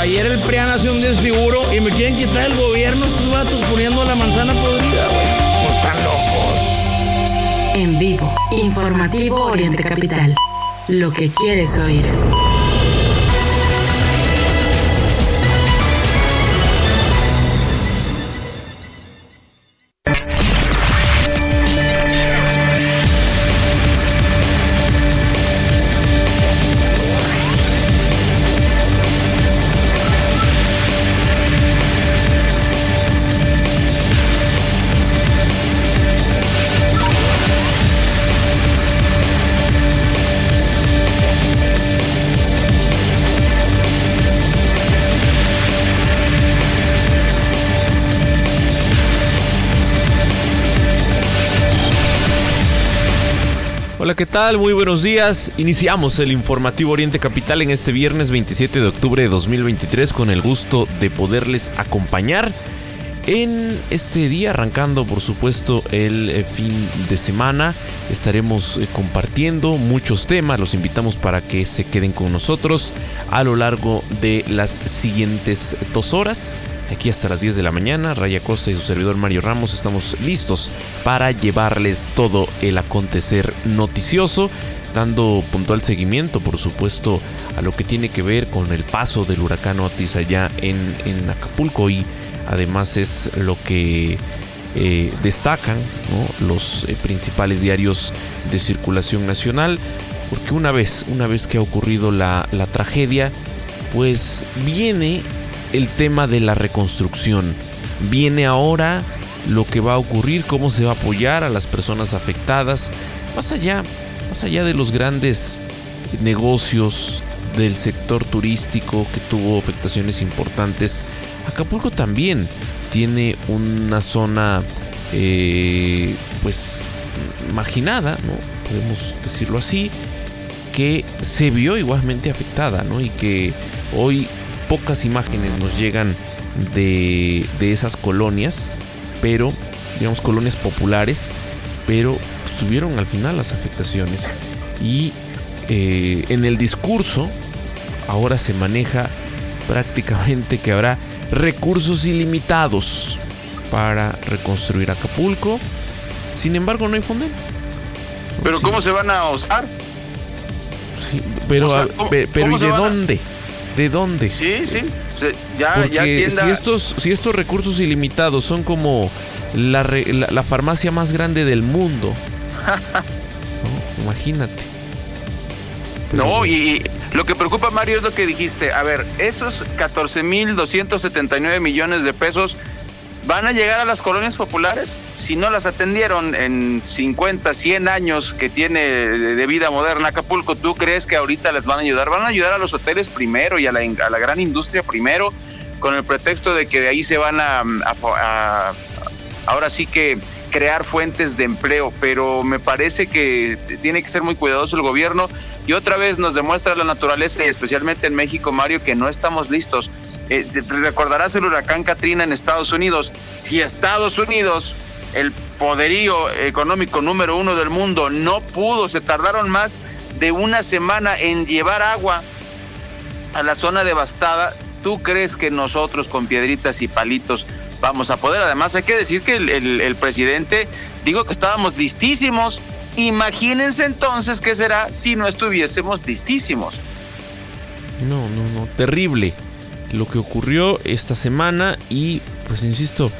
ayer el PRIAN hace un desfiguro y me quieren quitar el gobierno estos vatos poniendo la manzana podrida, güey. Pues están locos. En vivo, informativo Oriente Capital. Lo que quieres oír. ¿Qué tal? Muy buenos días. Iniciamos el informativo Oriente Capital en este viernes 27 de octubre de 2023 con el gusto de poderles acompañar en este día, arrancando por supuesto el eh, fin de semana. Estaremos eh, compartiendo muchos temas, los invitamos para que se queden con nosotros a lo largo de las siguientes dos horas aquí hasta las 10 de la mañana. Raya Costa y su servidor Mario Ramos estamos listos para llevarles todo el acontecer noticioso, dando puntual seguimiento, por supuesto, a lo que tiene que ver con el paso del huracán Otis allá en, Acapulco y además es lo que eh, destacan los eh, principales diarios de circulación nacional, porque una vez, una vez que ha ocurrido la, la tragedia, pues viene el tema de la reconstrucción. Viene ahora lo que va a ocurrir, cómo se va a apoyar a las personas afectadas, más allá, más allá de los grandes negocios del sector turístico que tuvo afectaciones importantes. Acapulco también tiene una zona eh, pues marginada, ¿no? podemos decirlo así, que se vio igualmente afectada, ¿no? Y que hoy pocas imágenes nos llegan de, esas colonias, pero, digamos, colonias populares, pero tuvieron al final las afectaciones. Y eh, en el discurso ahora se maneja prácticamente que habrá recursos ilimitados para reconstruir Acapulco. Sin embargo, no hay fondo. ¿Pero cómo se van a usar? pero, pero ¿y de dónde? ¿De dónde? Sí, sí. Ya, Porque si estos, si estos recursos ilimitados son como la, la, farmacia más grande del mundo. Imagínate. no, y, lo que preocupa, Mario, es lo que dijiste. A ver, esos 14.279 millones de pesos van a llegar a las colonias populares. Si no las atendieron en 50, 100 años que tiene de vida moderna Acapulco, ¿tú crees que ahorita les van a ayudar? Van a ayudar a los hoteles primero y a la, gran industria primero, con el pretexto de que de ahí se van a, a ahora sí que crear fuentes de empleo, pero me parece que tiene que ser muy cuidadoso el gobierno y otra vez nos demuestra la naturaleza y especialmente en México, Mario, que no estamos listos. Eh, recordarás el huracán Katrina en Estados Unidos. Si Estados Unidos, el poderío económico número uno del mundo, no pudo, se tardaron más de una semana en llevar agua a la zona devastada, ¿tú crees que nosotros con piedritas y palitos vamos a poder? Además hay que decir que el, el presidente dijo que estábamos listísimos. Imagínense entonces qué será si no estuviésemos listísimos. No, no, no, terrible lo que ocurrió esta semana y pues insisto,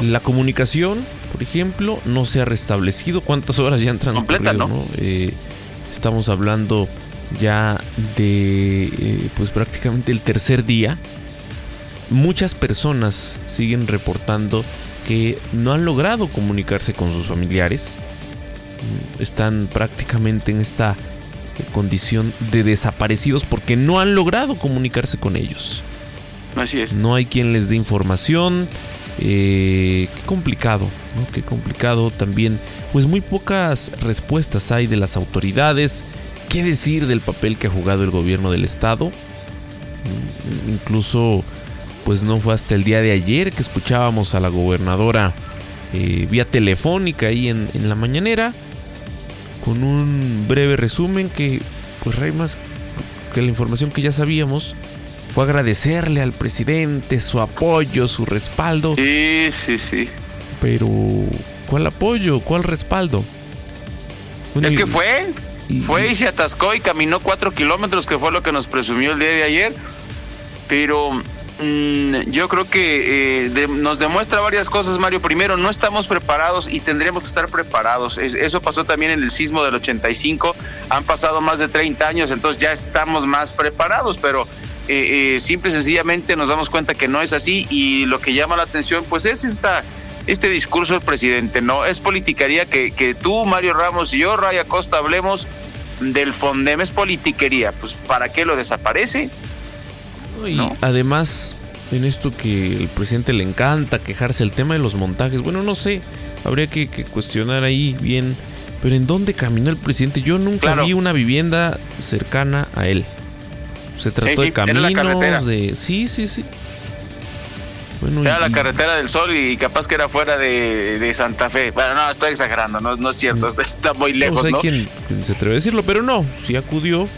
la comunicación, por ejemplo, no se ha restablecido. ¿Cuántas horas ya han transcurrido? ¿no? Eh, estamos hablando ya de eh, pues prácticamente el tercer día. Muchas personas siguen reportando que no han logrado comunicarse con sus familiares. Están prácticamente en esta condición de desaparecidos porque no han logrado comunicarse con ellos. Así es. No hay quien les dé información. Eh, qué complicado, ¿no? Qué complicado también. Pues muy pocas respuestas hay de las autoridades. ¿Qué decir del papel que ha jugado el gobierno del estado? Mm, incluso, pues no fue hasta el día de ayer que escuchábamos a la gobernadora eh, vía telefónica ahí en, en, la mañanera con un breve resumen que, pues, hay más que la información que ya sabíamos fue agradecerle al presidente su apoyo, su respaldo. Sí, sí, sí. Pero, ¿cuál apoyo? ¿Cuál respaldo? es que fue, fue y se atascó y caminó cuatro kilómetros, que fue lo que nos presumió el día de ayer. Pero mm, yo creo que eh, nos demuestra varias cosas, Mario. Primero, no estamos preparados y tendríamos que estar preparados. eso pasó también en el sismo del 85. Han pasado más de 30 años, entonces ya estamos más preparados, pero eh, eh, simple y sencillamente nos damos cuenta que no es así y lo que llama la atención pues es esta este discurso del presidente, ¿no? Es politiquería que, que tú, Mario Ramos y yo, Raya Costa, hablemos del Fondem, es politiquería. Pues, ¿para qué lo desaparece? Y además, en esto que el presidente le encanta quejarse, el tema de los montajes, bueno, no sé, habría que, cuestionar ahí bien, pero ¿en dónde caminó el presidente? Yo nunca vi una vivienda cercana a él. Se trató de caminos, de... Sí, sí, sí era la carretera del Sol y capaz que era fuera de, Santa Fe. Bueno, no, estoy exagerando, no, no es cierto, mm. está muy lejos, ¿no? Hay quien, se atreve a decirlo, pero no, si acudió.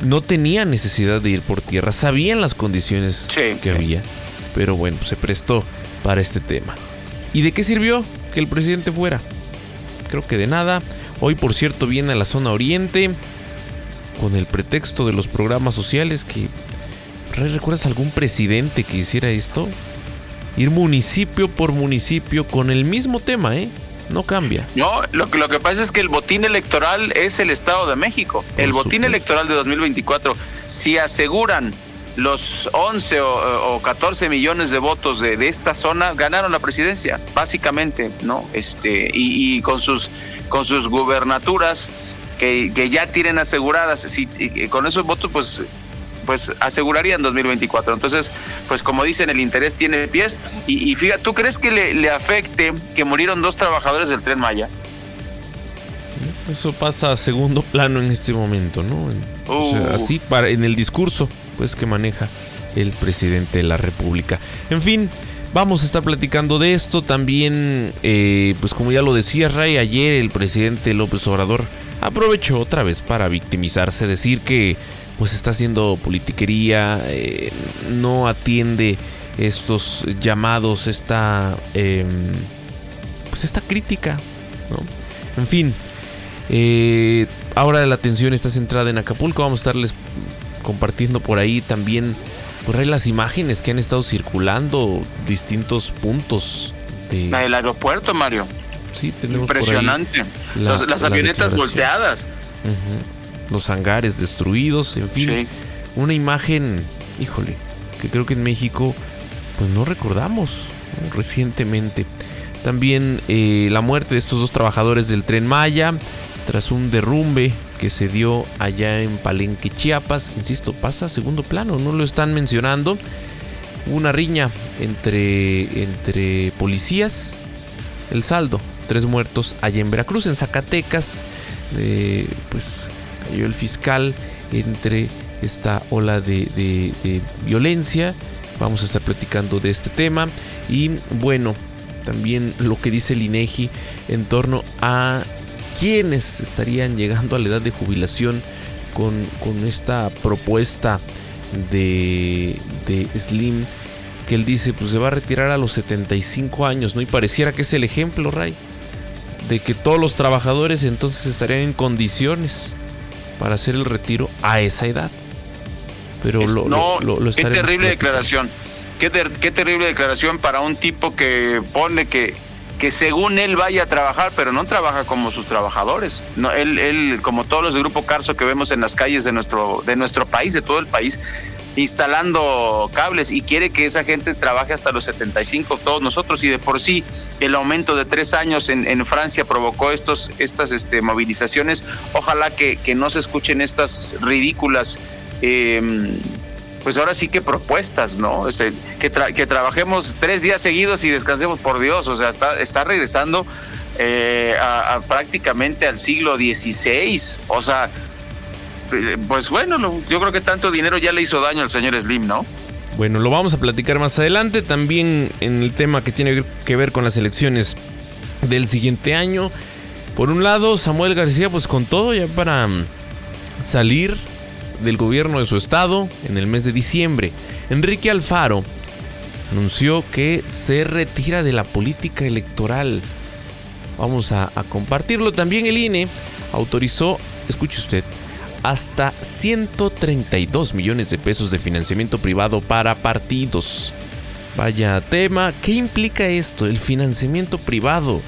No tenía necesidad de ir por tierra, sabían las condiciones que había, pero bueno, se prestó para este tema. ¿Y de qué sirvió que el presidente fuera? Creo que de nada. Hoy, por cierto, viene a la zona oriente con el pretexto de los programas sociales que ¿Recuerdas algún presidente que hiciera esto? Ir municipio por municipio con el mismo tema, ¿eh? No cambia. No, lo, lo que pasa es que el botín electoral es el Estado de México. el botín electoral de 2024, si aseguran los 11 o, 14 millones de votos de, esta zona, ganaron la presidencia, básicamente, ¿no? Este, y, con sus con sus gubernaturas que, que ya tienen aseguradas, si, con esos votos, pues pues aseguraría en 2024. Entonces, pues como dicen, el interés tiene pies. Y, fíjate, ¿tú crees que le, afecte que murieron dos trabajadores del tren Maya? Eso pasa a segundo plano en este momento, ¿no? O sea, uh. así para, en el discurso, pues que maneja el presidente de la República. En fin, vamos a estar platicando de esto. También, eh, pues como ya lo decía Ray, ayer el presidente López Obrador aprovechó otra vez para victimizarse, decir que pues está haciendo politiquería, eh, no atiende estos llamados, esta, em, pues esta crítica, ¿no? En fin, eh, ahora la atención está centrada en Acapulco, vamos a estarles compartiendo por ahí también ahí las imágenes que han estado circulando distintos puntos del aeropuerto, Mario. Sí, tenemos Impresionante. las avionetas volteadas los hangares destruidos, en fin. Una imagen, híjole, que creo que en México pues no recordamos recientemente. También eh, la muerte de estos dos trabajadores del tren Maya tras un derrumbe que se dio allá en Palenque, Chiapas. Insisto, pasa a segundo plano, no lo están mencionando. Una riña entre, entre policías. El saldo, tres muertos allá en Veracruz, en Zacatecas. Eh, pues cayó el fiscal entre esta ola de, violencia. Vamos a estar platicando de este tema. Y bueno, también lo que dice el INEGI en torno a quienes estarían llegando a la edad de jubilación con, con esta propuesta de, de, Slim. Que él dice, pues se va a retirar a los 75 años, ¿no? Y pareciera que es el ejemplo, Ray, de que todos los trabajadores entonces estarían en condiciones para hacer el retiro a esa edad. Pero lo, no, lo, qué terrible declaración. Qué, qué, terrible declaración para un tipo que pone que, que según él vaya a trabajar, pero no trabaja como sus trabajadores. No, él, él, como todos los de Grupo Carso que vemos en las calles de nuestro, de nuestro país, de todo el país, instalando cables y quiere que esa gente trabaje hasta los 75, todos nosotros, y de por sí el aumento de tres años en, Francia provocó estos, estas este, movilizaciones. Ojalá que, no se escuchen estas ridículas, em, pues ahora sí que propuestas, ¿no? Que, trabajemos tres días seguidos y descansemos por Dios, o sea, está, está regresando eh, a, prácticamente al siglo XVI, o sea, pues bueno, yo creo que tanto dinero ya le hizo daño al señor Slim, ¿no? Bueno, lo vamos a platicar más adelante, también en el tema que tiene que ver con las elecciones del siguiente año. Por un lado, Samuel García, pues con todo ya para mm, salir del gobierno de su estado en el mes de diciembre. Enrique Alfaro anunció que se retira de la política electoral. Vamos a, a compartirlo. También el INE autorizó, escuche usted, hasta 132 millones de pesos de financiamiento privado para partidos. Vaya tema, ¿qué implica esto? El financiamiento privado.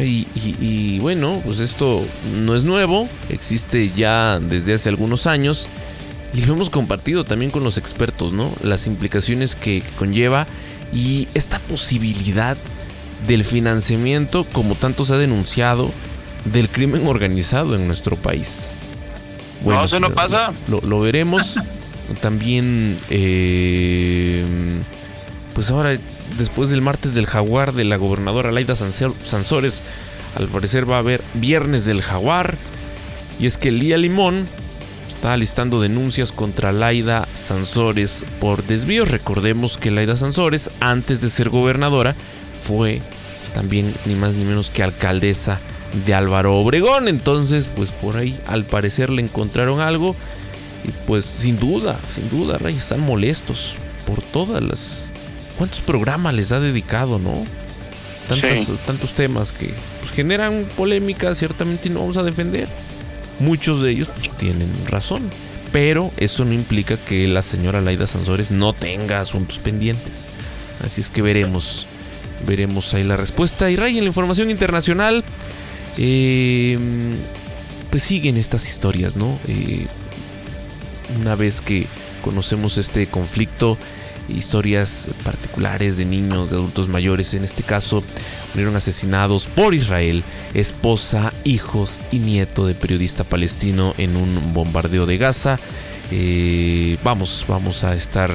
Y, bueno, pues esto no es nuevo, existe ya desde hace algunos años y lo hemos compartido también con los expertos, ¿no? Las implicaciones que conlleva y esta posibilidad del financiamiento, como tanto se ha denunciado, del crimen organizado en nuestro país. Bueno, no, eso no pasa. Lo, veremos. También, eh, pues ahora, después del martes del jaguar de la gobernadora Laida Sansores, al parecer va a haber viernes del jaguar. Y es que Lía Limón está listando denuncias contra Laida Sansores por desvíos. Recordemos que Laida Sansores, antes de ser gobernadora, fue también ni más ni menos que alcaldesa de Álvaro Obregón. Entonces, pues por ahí al parecer le encontraron algo. Y pues sin duda, sin duda, Ray, están molestos por todas las... ¿Cuántos programas les ha dedicado, no? Tantos temas que pues, generan polémica, ciertamente y no vamos a defender. Muchos de ellos pues, tienen razón. Pero eso no implica que la señora Laida Sansores no tenga asuntos pendientes. Así es que veremos, veremos ahí la respuesta. Y Ray, en la información internacional, eh, pues siguen estas historias, ¿no? Eh, una vez que conocemos este conflicto, historias particulares de niños, de adultos mayores, en este caso, fueron asesinados por Israel, esposa, hijos y nieto de periodista palestino en un bombardeo de Gaza. Eh, vamos, vamos a estar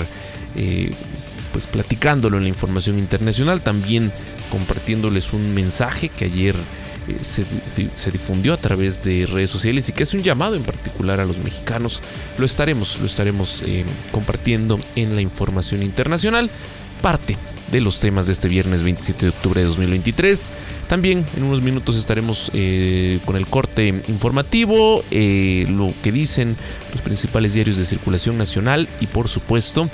pues platicándolo en la información internacional, también compartiéndoles un mensaje que ayer eh, se, difundió a través de redes sociales y que es un llamado en particular a los mexicanos. Lo estaremos, lo estaremos eh, compartiendo en la información internacional. Parte de los temas de este viernes 27 de octubre de 2023. También en unos minutos estaremos eh, con el corte informativo, lo que dicen los principales diarios de circulación nacional y por supuesto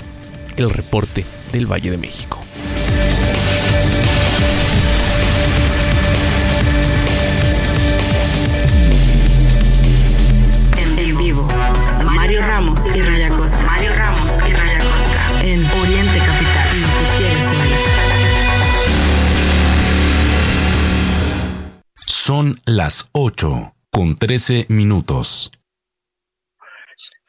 el reporte del Valle de México. Y Raya Costa. Mario Ramos y Raya Costa. En Oriente Capital. Son las 8 con 13 minutos.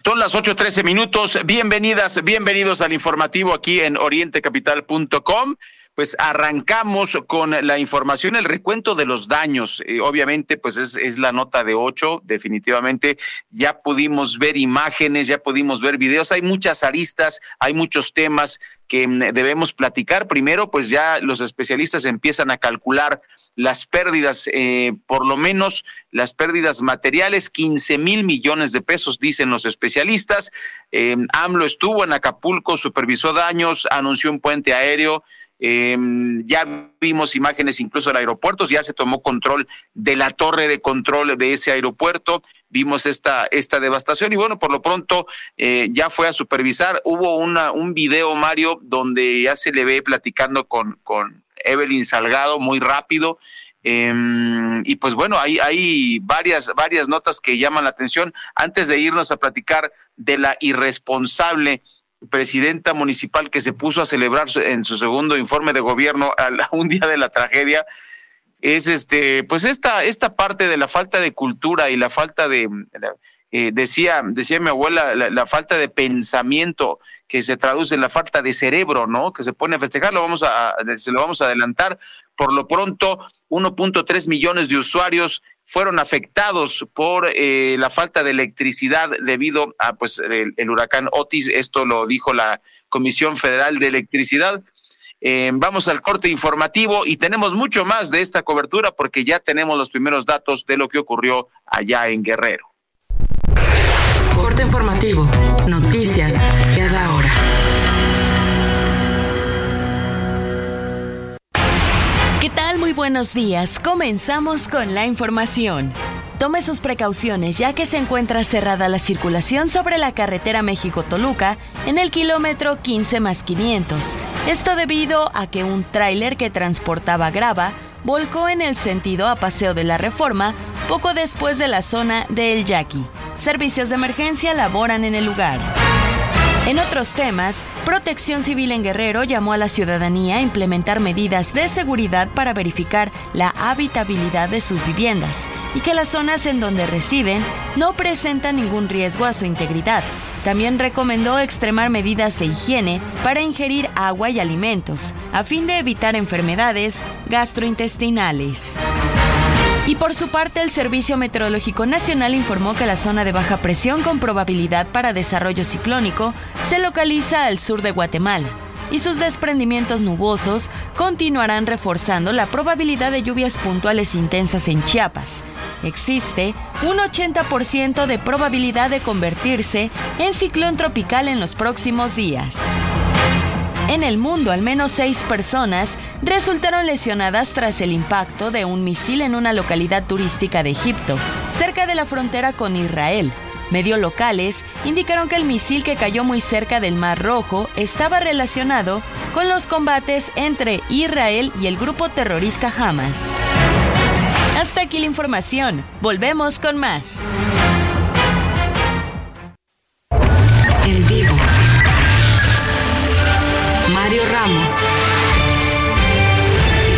Son las 8:13 minutos. Bienvenidas, bienvenidos al informativo aquí en orientecapital.com pues arrancamos con la información, el recuento de los daños. Eh, obviamente, pues es, la nota de ocho, definitivamente. Ya pudimos ver imágenes, ya pudimos ver videos. Hay muchas aristas, hay muchos temas que mm, debemos platicar. Primero, pues ya los especialistas empiezan a calcular las pérdidas, eh, por lo menos las pérdidas materiales, 15 mil millones de pesos, dicen los especialistas. Eh, AMLO estuvo en Acapulco, supervisó daños, anunció un puente aéreo eh, ya vimos imágenes incluso del aeropuerto, ya se tomó control de la torre de control de ese aeropuerto, vimos esta, esta devastación y bueno, por lo pronto eh, ya fue a supervisar. Hubo una, un video, Mario, donde ya se le ve platicando con, con Evelyn Salgado muy rápido. Eh, y pues bueno, hay, hay varias, varias notas que llaman la atención. Antes de irnos a platicar de la irresponsable presidenta municipal que se puso a celebrar en su segundo informe de gobierno a un día de la tragedia es este pues esta esta parte de la falta de cultura y la falta de eh, decía decía mi abuela la, falta de pensamiento que se traduce en la falta de cerebro no que se pone a festejar lo vamos a se lo vamos a adelantar. Por lo pronto 1.3 millones de usuarios fueron afectados por eh, la falta de electricidad debido a pues el, huracán Otis. Esto lo dijo la Comisión Federal de Electricidad. Eh, vamos al corte informativo y tenemos mucho más de esta cobertura porque ya tenemos los primeros datos de lo que ocurrió allá en Guerrero. Corte informativo. Noticias cada hora. Buenos días. Comenzamos con la información. Tome sus precauciones ya que se encuentra cerrada la circulación sobre la carretera México-Toluca en el kilómetro 15 más 500. Esto debido a que un tráiler que transportaba grava volcó en el sentido a Paseo de la Reforma poco después de la zona de El Yaqui. Servicios de emergencia laboran en el lugar. En otros temas, Protección Civil en Guerrero llamó a la ciudadanía a implementar medidas de seguridad para verificar la habitabilidad de sus viviendas y que las zonas en donde residen no presentan ningún riesgo a su integridad. También recomendó extremar medidas de higiene para ingerir agua y alimentos, a fin de evitar enfermedades gastrointestinales. Y por su parte, el Servicio Meteorológico Nacional informó que la zona de baja presión con probabilidad para desarrollo ciclónico se localiza al sur de Guatemala y sus desprendimientos nubosos continuarán reforzando la probabilidad de lluvias puntuales intensas en Chiapas. Existe un 80% de probabilidad de convertirse en ciclón tropical en los próximos días. En el mundo, al menos seis personas resultaron lesionadas tras el impacto de un misil en una localidad turística de Egipto, cerca de la frontera con Israel. Medios locales indicaron que el misil que cayó muy cerca del Mar Rojo estaba relacionado con los combates entre Israel y el grupo terrorista Hamas. Hasta aquí la información. Volvemos con más. En vivo. Mario Ramos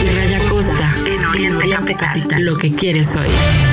y Raya Costa en Oriente Capital. Lo que quieres oír.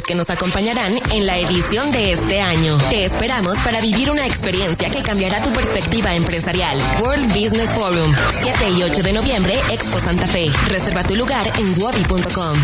que nos acompañarán en la edición de este año. Te esperamos para vivir una experiencia que cambiará tu perspectiva empresarial. World Business Forum, 7 y 8 de noviembre, Expo Santa Fe. Reserva tu lugar en wobi.com.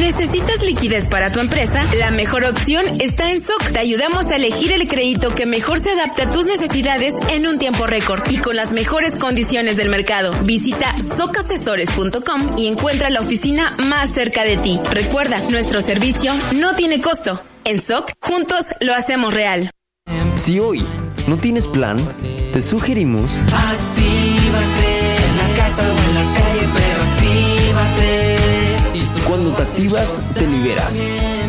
¿Necesitas liquidez para tu empresa? La mejor opción está en SOC. Te ayudamos a elegir el crédito que mejor se adapte a tus necesidades en un tiempo récord y con las mejores condiciones del mercado. Visita socasesores.com y encuentra la oficina más cerca de ti. Recuerda, nuestro servicio no tiene costo. En SOC, juntos lo hacemos real. Si hoy no tienes plan, te sugerimos Actívate en la casa activas, te liberas.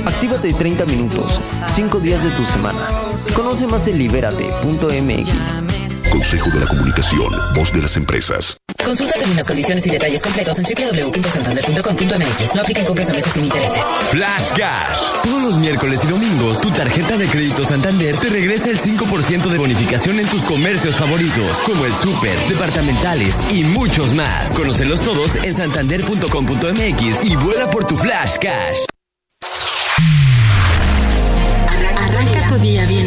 Actívate 30 minutos, 5 días de tu semana. Conoce más en libérate.mx. Consejo de la Comunicación, voz de las empresas. Consulta términos, condiciones y detalles completos en www.santander.com.mx. No apliquen compras a meses sin intereses. Flash Cash. Todos los miércoles y domingos, tu tarjeta de crédito Santander te regresa el 5% de bonificación en tus comercios favoritos, como el súper, departamentales y muchos más. Conócelos todos en santander.com.mx y vuela por tu Flash Cash. Arranca tu día bien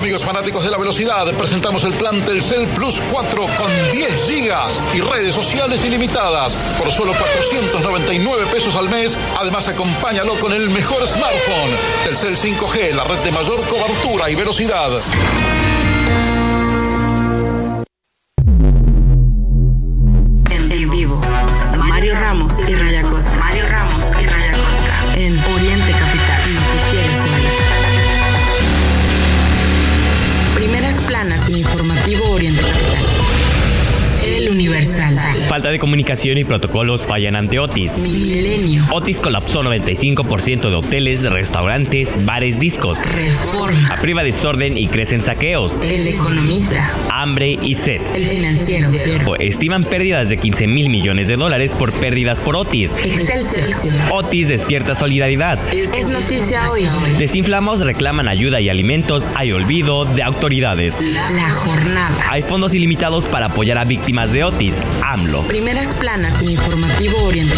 Amigos fanáticos de la velocidad, presentamos el plan Telcel Plus 4 con 10 gigas y redes sociales ilimitadas por solo 499 pesos al mes. Además, acompáñalo con el mejor smartphone. Telcel 5G, la red de mayor cobertura y velocidad. En vivo. Mario Ramos y Raya. Falta de comunicación y protocolos fallan ante Otis. Milenio. Otis colapsó 95% de hoteles, restaurantes, bares, discos. Reforma. Apriva desorden y crecen saqueos. El economista. Hambre y sed. El financiero. Estiman pérdidas de 15 mil millones de dólares por pérdidas por Otis. Excelsior. Otis despierta solidaridad. Es noticia hoy. Desinflamos reclaman ayuda y alimentos. Hay olvido de autoridades. La jornada. Hay fondos ilimitados para apoyar a víctimas de Otis. AMLO. Primeras planas en Informativo Oriente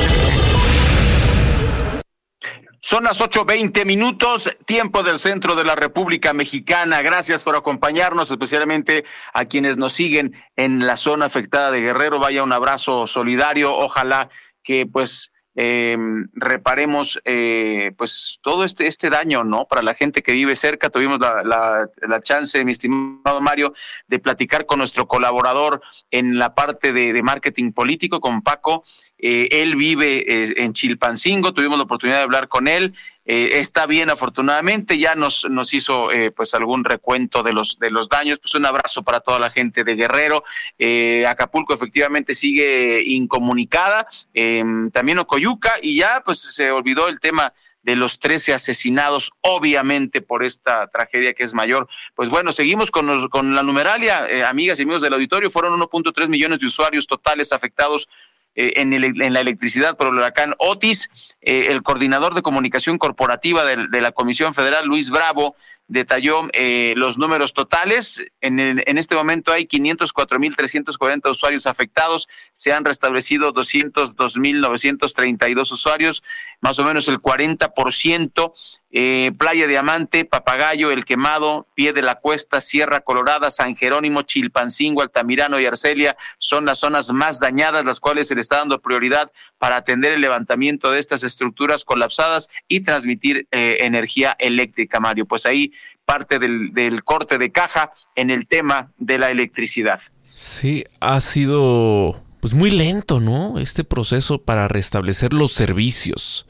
Son las 8.20 minutos, tiempo del centro de la República Mexicana. Gracias por acompañarnos, especialmente a quienes nos siguen en la zona afectada de Guerrero. Vaya un abrazo solidario. Ojalá que pues eh, reparemos eh, pues todo este, este daño, ¿no? Para la gente que vive cerca, tuvimos la, la, la, chance, mi estimado Mario, de platicar con nuestro colaborador en la parte de, marketing político, con Paco. Eh, él vive eh, en Chilpancingo, tuvimos la oportunidad de hablar con él. Eh, está bien, afortunadamente, ya nos, nos hizo eh, pues algún recuento de los, de los daños. Pues un abrazo para toda la gente de Guerrero. Eh, Acapulco efectivamente sigue incomunicada, em, también Ocoyuca, y ya pues se olvidó el tema de los 13 asesinados, obviamente por esta tragedia que es mayor. Pues bueno, seguimos con, con la numeralia, eh, amigas y amigos del auditorio, fueron 1.3 millones de usuarios totales afectados eh, en, el, en, la electricidad por el huracán Otis. Eh, el coordinador de comunicación corporativa de, de, la Comisión Federal, Luis Bravo, detalló eh, los números totales. En, el, en este momento hay 504.340 usuarios afectados. Se han restablecido 202.932 usuarios, más o menos el 40%. Eh, Playa Diamante, Papagayo, El Quemado, Pie de la Cuesta, Sierra Colorada, San Jerónimo, Chilpancingo, Altamirano y Arcelia son las zonas más dañadas, las cuales se le está dando prioridad para atender el levantamiento de estas estructuras colapsadas y transmitir eh, energía eléctrica, Mario. Pues ahí parte del, corte de caja en el tema de la electricidad. Sí, ha sido pues muy lento, ¿no? Este proceso para restablecer los servicios.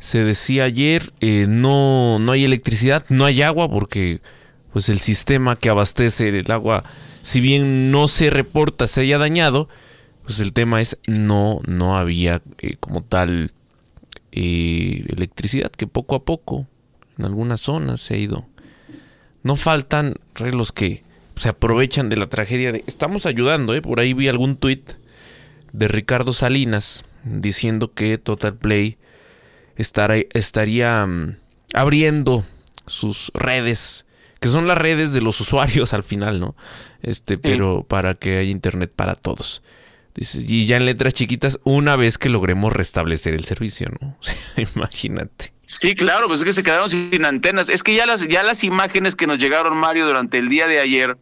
Se decía ayer, eh, no, no hay electricidad, no hay agua porque pues el sistema que abastece el agua, si bien no se reporta se haya dañado, pues el tema es no, no había eh, como tal eh, electricidad que poco a poco en algunas zonas se ha ido. No faltan los que se aprovechan de la tragedia de... Estamos ayudando, ¿eh? Por ahí vi algún tuit de Ricardo Salinas diciendo que Total Play estará, estaría um, abriendo sus redes, que son las redes de los usuarios al final, ¿no? Este, pero para que haya internet para todos. Y ya en letras chiquitas, una vez que logremos restablecer el servicio, ¿no? Imagínate. Sí, claro, pues es que se quedaron sin antenas. Es que ya las, ya las imágenes que nos llegaron, Mario, durante el día de ayer,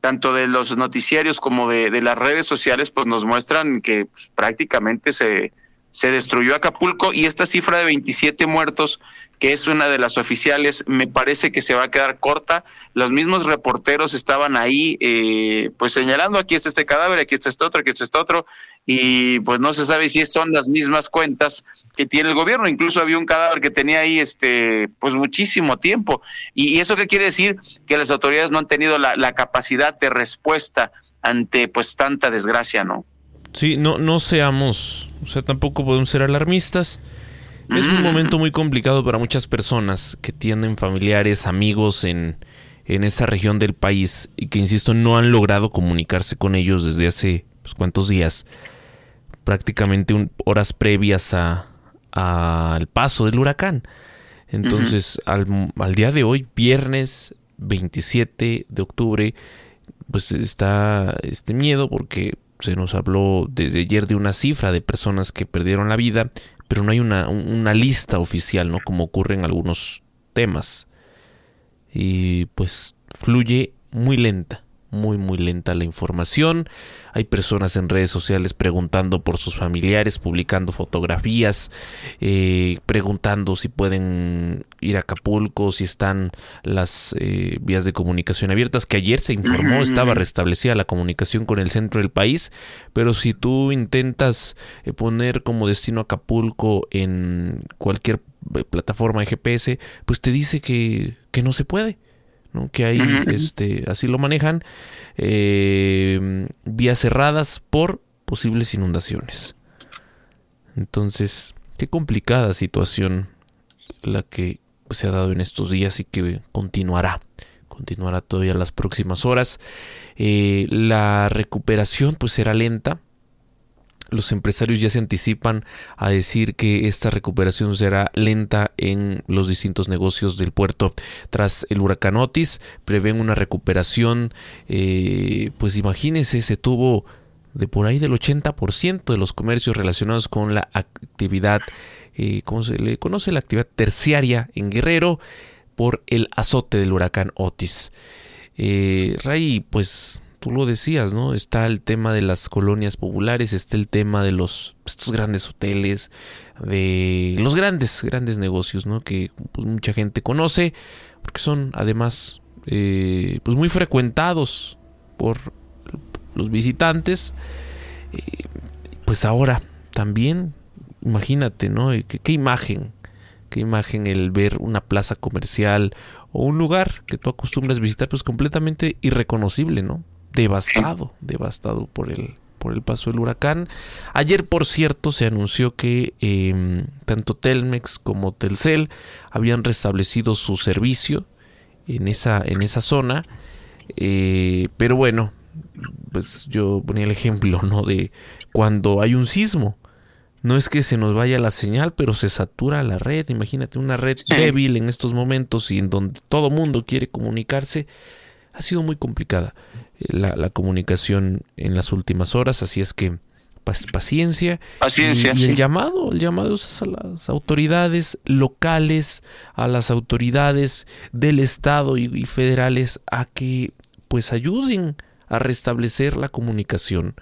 tanto de los noticiarios como de, de las redes sociales, pues nos muestran que pues, prácticamente se, se destruyó Acapulco y esta cifra de 27 muertos, que es una de las oficiales, me parece que se va a quedar corta. Los mismos reporteros estaban ahí, eh, pues señalando aquí está este cadáver, aquí está este otro, aquí está este otro, y pues no se sabe si son las mismas cuentas que tiene el gobierno. Incluso había un cadáver que tenía ahí, este, pues muchísimo tiempo. ¿Y, eso qué quiere decir? Que las autoridades no han tenido la, la capacidad de respuesta ante pues tanta desgracia, ¿no? Sí, no, no seamos, o sea, tampoco podemos ser alarmistas. Es un momento muy complicado para muchas personas que tienen familiares, amigos en, en esa región del país y que, insisto, no han logrado comunicarse con ellos desde hace pues, cuántos días, prácticamente un, horas previas a, al paso del huracán. Entonces, uh -huh. al, al día de hoy, viernes 27 de octubre, pues está este miedo porque se nos habló desde ayer de una cifra de personas que perdieron la vida, pero no hay una, una lista oficial, ¿no? Como ocurre en algunos temas. Y pues fluye muy lenta, muy muy lenta la información. Hay personas en redes sociales preguntando por sus familiares, publicando fotografías, eh, preguntando si pueden ir a Acapulco, si están las eh, vías de comunicación abiertas, que ayer se informó estaba restablecida la comunicación con el centro del país, pero si tú intentas eh, poner como destino Acapulco en cualquier eh, plataforma de GPS, pues te dice que, que no se puede. ¿No? que ahí uh -huh. este, así lo manejan, eh, vías cerradas por posibles inundaciones. Entonces, qué complicada situación la que pues, se ha dado en estos días y que continuará, continuará todavía las próximas horas. Eh, la recuperación pues será lenta, los empresarios ya se anticipan a decir que esta recuperación será lenta en los distintos negocios del puerto. Tras el huracán Otis, prevén una recuperación, eh, pues imagínense, se tuvo de por ahí del 80% de los comercios relacionados con la actividad, eh, ¿cómo se le conoce? La actividad terciaria en Guerrero por el azote del huracán Otis. Eh, Ray, pues tú lo decías, ¿no? Está el tema de las colonias populares, está el tema de los estos grandes hoteles, de los grandes, grandes negocios, ¿no? Que pues, mucha gente conoce, porque son además eh, pues muy frecuentados por los visitantes. Eh, pues ahora también, imagínate, ¿no? ¿Qué, qué imagen, qué imagen el ver una plaza comercial o un lugar que tú acostumbras visitar, pues completamente irreconocible, ¿no? Devastado, devastado por el, por el paso del huracán. Ayer, por cierto, se anunció que em, tanto Telmex como Telcel habían restablecido su servicio en esa, en esa zona. Eh, pero bueno, pues yo ponía el ejemplo, ¿no? De cuando hay un sismo. No es que se nos vaya la señal, pero se satura la red. Imagínate una red débil en estos momentos y en donde todo mundo quiere comunicarse. Ha sido muy complicada la, comunicación en las últimas horas, así es que paciencia. Paciencia. Y, el llamado, el llamado es a las autoridades locales, a las autoridades del Estado y, federales a que pues ayuden a restablecer la comunicación.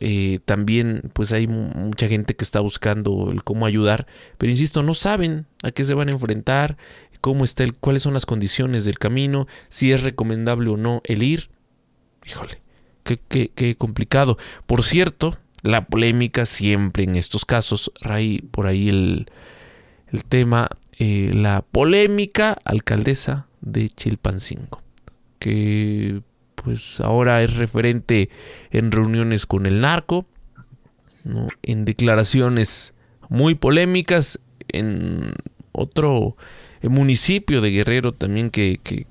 Eh, también pues hay mucha gente que está buscando el cómo ayudar, pero insisto, no saben a qué se van a enfrentar, cómo está el, cuáles son las condiciones del camino, si es recomendable o no el ir. Híjole, qué, complicado. Por cierto, la polémica siempre en estos casos, Ray, por ahí el, el tema, eh, la polémica alcaldesa de Chilpancingo, que pues ahora es referente en reuniones con el narco, en declaraciones muy polémicas, en otro municipio de Guerrero también que, que,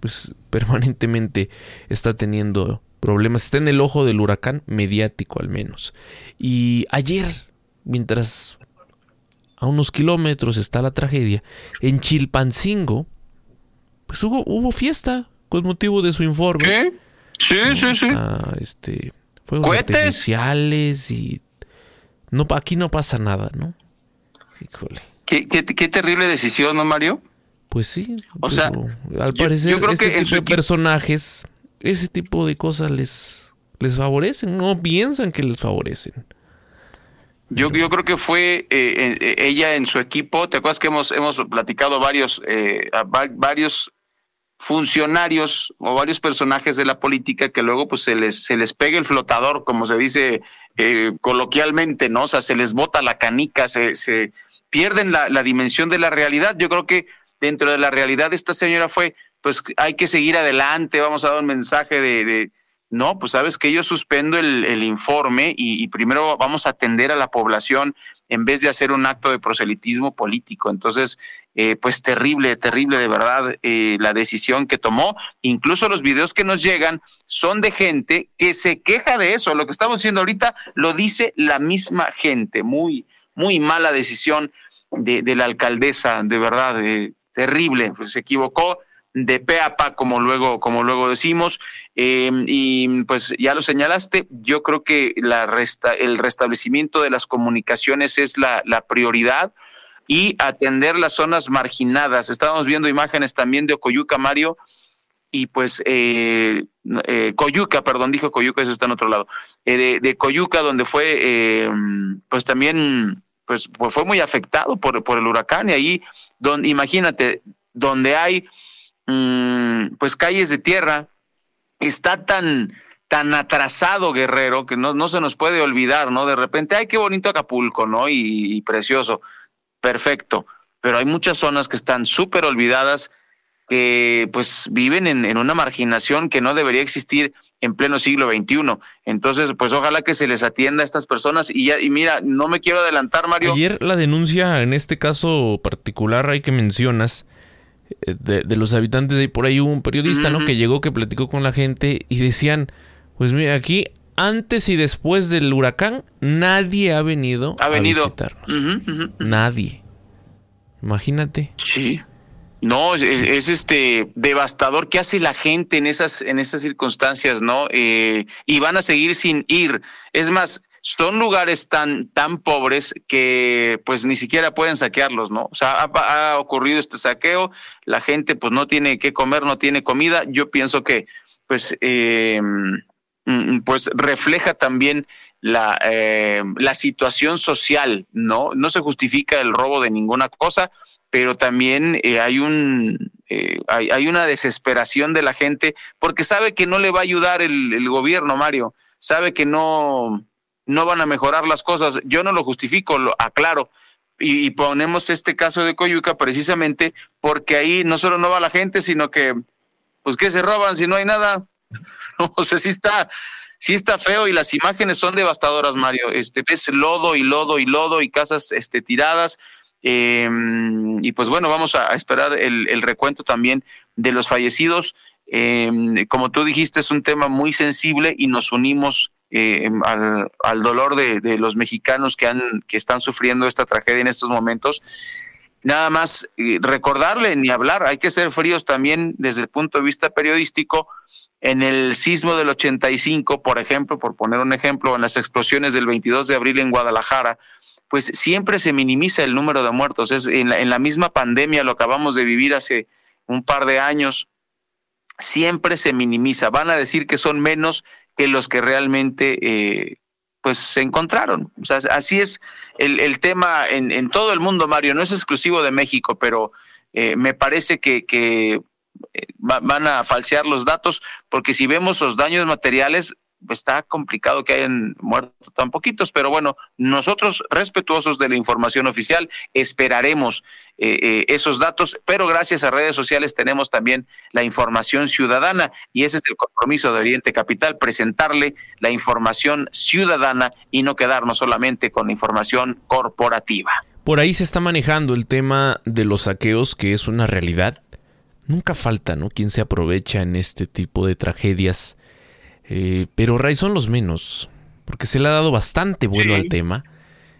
pues permanentemente está teniendo problemas, está en el ojo del huracán mediático al menos. Y ayer, mientras a unos kilómetros está la tragedia, en Chilpancingo, pues hubo, hubo fiesta con motivo de su informe. ¿Qué? Sí, sí, sí. este, fuegos artificiales y no, aquí no pasa nada, ¿no? Híjole. Qué, qué, qué terrible decisión, ¿no, Mario? Pues sí. O sea, al parecer yo, creo este que tipo de personajes, ese tipo de cosas les, les favorecen, no piensan que les favorecen. Yo, yo creo que fue eh, eh, ella en su equipo. ¿Te acuerdas que hemos, hemos platicado varios, eh, varios funcionarios o varios personajes de la política que luego pues se les, se les pega el flotador, como se dice coloquialmente, ¿no? O sea, se les bota la canica, se, se pierden la, la dimensión de la realidad. Yo creo que dentro de la realidad de esta señora fue, pues hay que seguir adelante, vamos a dar un mensaje de, no, pues sabes que yo suspendo el, informe y, primero vamos a atender a la población en vez de hacer un acto de proselitismo político. Entonces, eh, pues terrible, terrible de verdad eh, la decisión que tomó. Incluso los videos que nos llegan son de gente que se queja de eso. Lo que estamos haciendo ahorita lo dice la misma gente. Muy, muy mala decisión de, la alcaldesa, de verdad. Eh, terrible, pues se equivocó de pe a pa, como luego, como luego decimos. Em, y pues ya lo señalaste, yo creo que la resta, el restablecimiento de las comunicaciones es la, prioridad y atender las zonas marginadas. Estábamos viendo imágenes también de Ocoyuca, Mario, y pues eh, eh, Coyuca, perdón, dijo Coyuca, eso está en otro lado, eh, de, de, Coyuca, donde fue, em, pues también, pues, pues, fue muy afectado por, por el huracán y ahí imagínate, donde hay mm, pues calles de tierra, está tan, tan atrasado Guerrero que no, no se nos puede olvidar, ¿no? De repente, ay, qué bonito Acapulco, ¿no? Y, precioso, perfecto, pero hay muchas zonas que están súper olvidadas, que pues viven en, en una marginación que no debería existir en pleno siglo XXI. Entonces, pues ojalá que se les atienda a estas personas y ya, y mira, no me quiero adelantar, Mario. Ayer la denuncia, en este caso particular, hay que mencionas, eh, de, los habitantes de por ahí hubo un periodista, ¿no? Que llegó, que platicó con la gente y decían, pues mira, aquí antes y después del huracán, nadie ha venido, ha venido. a visitarnos. Nadie. Imagínate. Sí. No, es, este devastador ¿Qué hace la gente en esas, en esas circunstancias, ¿no? Eh, y van a seguir sin ir. Es más, son lugares tan, tan pobres que pues ni siquiera pueden saquearlos, ¿no? O sea, ha, ocurrido este saqueo, la gente pues no tiene que comer, no tiene comida. Yo pienso que pues, eh, mm, pues refleja también la, eh, la situación social, ¿no? No se justifica el robo de ninguna cosa, pero también eh, hay un eh, hay, una desesperación de la gente porque sabe que no le va a ayudar el, gobierno, Mario, sabe que no, no van a mejorar las cosas. Yo no lo justifico, lo aclaro. Y, ponemos este caso de Coyuca precisamente porque ahí no solo no va la gente, sino que, pues, ¿qué se roban si no hay nada? o sea, sí está, sí está feo y las imágenes son devastadoras, Mario. Este, ves lodo y lodo y lodo y casas este, tiradas Em, y pues bueno, vamos a, esperar el, recuento también de los fallecidos. Em, como tú dijiste, es un tema muy sensible y nos unimos em, al, dolor de, los mexicanos que, han, que están sufriendo esta tragedia en estos momentos. Nada más eh, recordarle ni hablar, hay que ser fríos también desde el punto de vista periodístico. En el sismo del 85, por ejemplo, por poner un ejemplo, en las explosiones del 22 de abril en Guadalajara, pues siempre se minimiza el número de muertos. Es en la, misma pandemia, lo acabamos de vivir hace un par de años, siempre se minimiza. Van a decir que son menos que los que realmente eh, pues se encontraron. O sea, así es el, tema en, todo el mundo, Mario. No es exclusivo de México, pero eh, me parece que, que eh, van a falsear los datos, porque si vemos los daños materiales, está complicado que hayan muerto tan poquitos, pero bueno, nosotros respetuosos de la información oficial esperaremos eh, eh, esos datos, pero gracias a redes sociales tenemos también la información ciudadana y ese es el compromiso de Oriente Capital, presentarle la información ciudadana y no quedarnos solamente con la información corporativa. Por ahí se está manejando el tema de los saqueos, que es una realidad. Nunca falta, ¿no? Quien se aprovecha en este tipo de tragedias eh, pero Ray son los menos, porque se le ha dado bastante vuelo al tema.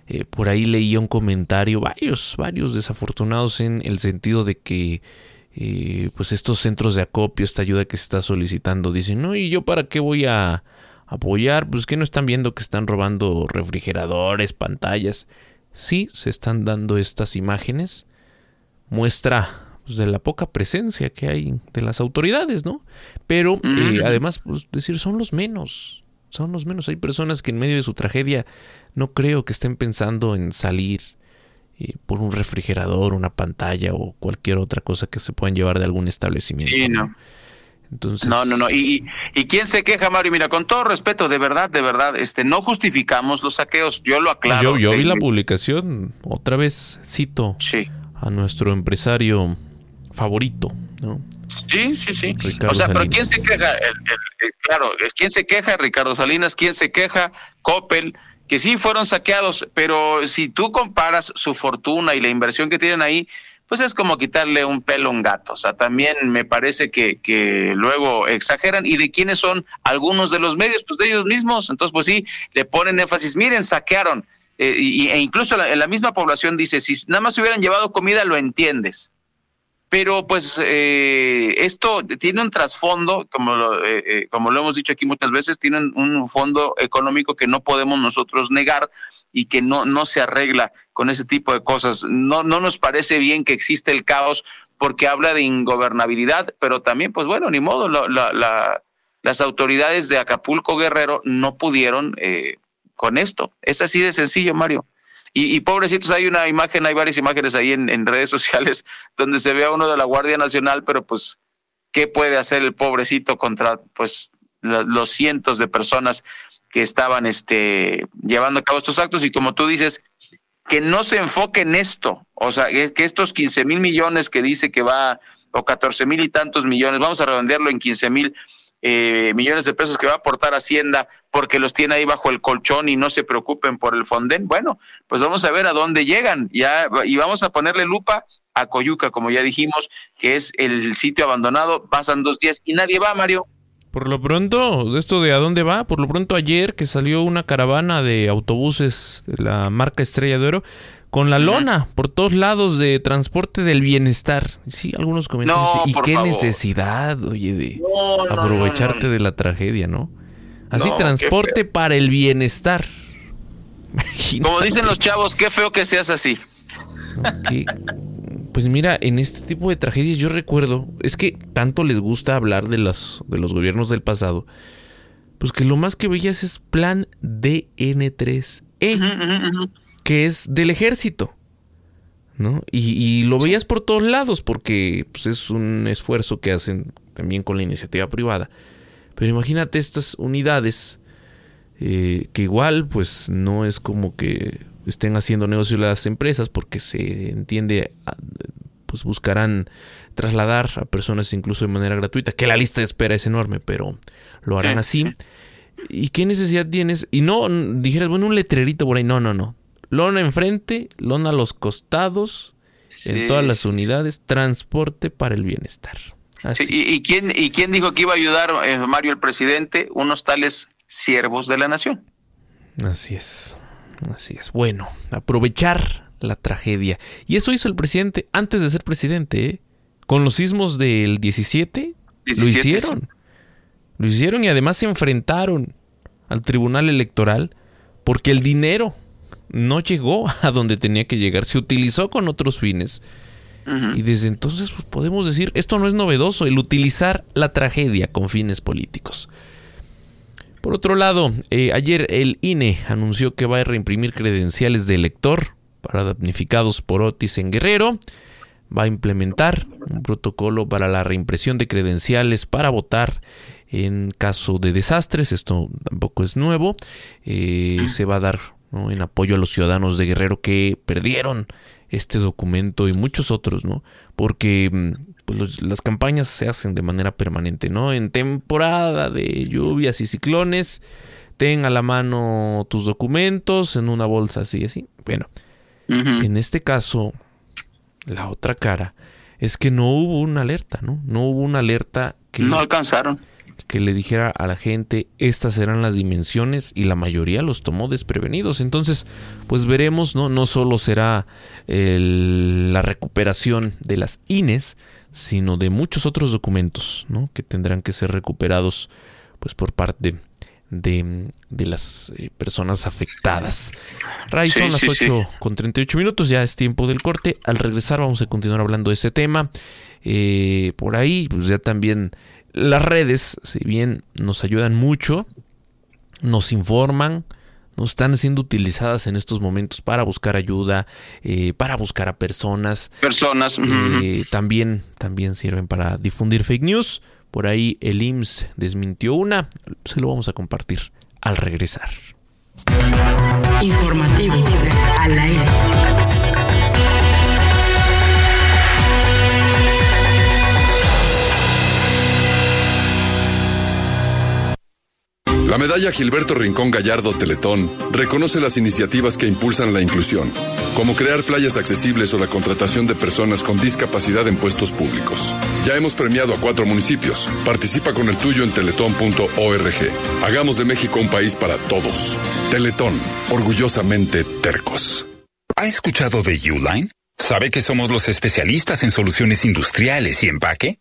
Eh, por ahí leía un comentario, varios, varios desafortunados en el sentido de que eh, pues estos centros de acopio, esta ayuda que se está solicitando, dicen, no, ¿y yo para qué voy a apoyar? Pues que no están viendo que están robando refrigeradores, pantallas. Sí, se están dando estas imágenes. Muestra pues, de la poca presencia que hay de las autoridades, ¿no? Pero eh, además, pues decir, son los menos, son los menos. Hay personas que en medio de su tragedia no creo que estén pensando en salir eh, por un refrigerador, una pantalla o cualquier otra cosa que se puedan llevar de algún establecimiento. Sí, no. Entonces... No, no, no. Y, y, quién se queja, Mario? Mira, con todo respeto, de verdad, de verdad, este, no justificamos los saqueos. Yo lo aclaro. Yo, yo vi la publicación, otra vez cito a nuestro empresario favorito, ¿no? Sí, sí, sí. o sea, pero ¿quién se queja? claro, ¿quién se queja? Ricardo Salinas, ¿quién se queja? Coppel, que sí fueron saqueados, pero si tú comparas su fortuna y la inversión que tienen ahí, pues es como quitarle un pelo a un gato. O sea, también me parece que, que luego exageran. ¿Y de quiénes son algunos de los medios? Pues de ellos mismos. Entonces, pues sí, le ponen énfasis. Miren, saquearon. Eh, y, e incluso en la misma población dice, si nada más hubieran llevado comida, lo entiendes pero pues eh, esto tiene un trasfondo, como lo, eh, eh, como lo hemos dicho aquí muchas veces, tiene un fondo económico que no podemos nosotros negar y que no, no se arregla con ese tipo de cosas. No, no nos parece bien que existe el caos porque habla de ingobernabilidad, pero también, pues bueno, ni modo, la, las autoridades de Acapulco Guerrero no pudieron con esto. Es así de sencillo, Mario. Y, pobrecitos, hay una imagen, hay varias imágenes ahí en, redes sociales donde se ve a uno de la Guardia Nacional, pero pues, ¿qué puede hacer el pobrecito contra pues los cientos de personas que estaban este, llevando a cabo estos actos? Y como tú dices, que no se enfoque en esto, o sea, que estos 15 mil millones que dice que va, o 14 mil y tantos millones, vamos a redondearlo en 15 mil, eh, millones de pesos que va a aportar Hacienda porque los tiene ahí bajo el colchón y no se preocupen por el Fonden. Bueno, pues vamos a ver a dónde llegan ya y vamos a ponerle lupa a Coyuca, como ya dijimos, que es el sitio abandonado. Pasan dos días y nadie va, Mario. Por lo pronto, esto de a dónde va, por lo pronto ayer que salió una caravana de autobuses de la marca Estrella de Oro con la lona por todos lados de transporte del bienestar. Sí, algunos comentarios. ¿Y qué necesidad, oye, de aprovecharte de la tragedia, no? Así, transporte para el bienestar. Como dicen los chavos, qué feo que seas así. Pues mira, en este tipo de tragedias yo recuerdo, es que tanto les gusta hablar de los, de los gobiernos del pasado, pues que lo más que veías es plan DN3E, que es del ejército. ¿no? Y, lo veías por todos lados porque pues, es un esfuerzo que hacen también con la iniciativa privada. Pero imagínate estas unidades eh, que igual pues no es como que estén haciendo negocios las empresas porque se entiende ah, pues buscarán trasladar a personas incluso de manera gratuita, que la lista de espera es enorme, pero lo harán así. ¿Y qué necesidad tienes? Y no dijeras, bueno, un letrerito por ahí, no, no, no. Lona enfrente, lona a los costados, en todas las unidades, transporte para el bienestar. ¿y, quién, ¿Y quién dijo que iba a ayudar, eh, Mario, el presidente? Unos tales siervos de la nación. Así es. Así es. Bueno, aprovechar la tragedia. Y eso hizo el presidente antes de ser presidente. ¿eh? Con los sismos del 17, lo hicieron. Lo hicieron y además se enfrentaron al Tribunal Electoral porque el dinero no llegó a donde tenía que llegar. Se utilizó con otros fines. Y desde entonces pues, podemos decir, esto no es novedoso, el utilizar la tragedia con fines políticos. Por otro lado, eh, ayer el INE anunció que va a reimprimir credenciales de elector para damnificados por Otis en Guerrero. Va a implementar un protocolo para la reimpresión de credenciales para votar en caso de desastres. Esto tampoco es nuevo. Eh, se va a dar en apoyo a los ciudadanos de Guerrero que perdieron este documento y muchos otros, ¿no? Porque mm, pues las campañas se hacen de manera permanente, ¿no? En temporada de lluvias y ciclones, ten a la mano tus documentos en una bolsa así, así. Bueno, en este caso, la otra cara es que no hubo una alerta, ¿no? No hubo una alerta que... No alcanzaron que le dijera a la gente estas serán las dimensiones y la mayoría los tomó desprevenidos. Entonces, pues veremos, ¿no? No solo será la recuperación de las INES, sino de muchos otros documentos, ¿no? Que tendrán que ser recuperados, pues por parte de, de las eh, personas afectadas. Ray, son las 8 con 38 minutos, ya es tiempo del corte. Al regresar vamos a continuar hablando de ese tema. Eh, por ahí, pues ya también las redes, si bien nos ayudan mucho, nos informan, nos están siendo utilizadas en estos momentos para buscar ayuda, eh, para buscar a personas. Personas. Eh, también, también sirven para difundir fake news. Por ahí el IMSS desmintió una. Se lo vamos a compartir al regresar. Informativo al aire. La medalla Gilberto Rincón Gallardo Teletón reconoce las iniciativas que impulsan la inclusión, como crear playas accesibles o la contratación de personas con discapacidad en puestos públicos. Ya hemos premiado a cuatro municipios. Participa con el tuyo en teletón.org. Hagamos de México un país para todos. Teletón, orgullosamente tercos. ¿Ha escuchado de Uline? ¿Sabe que somos los especialistas en soluciones industriales y empaque?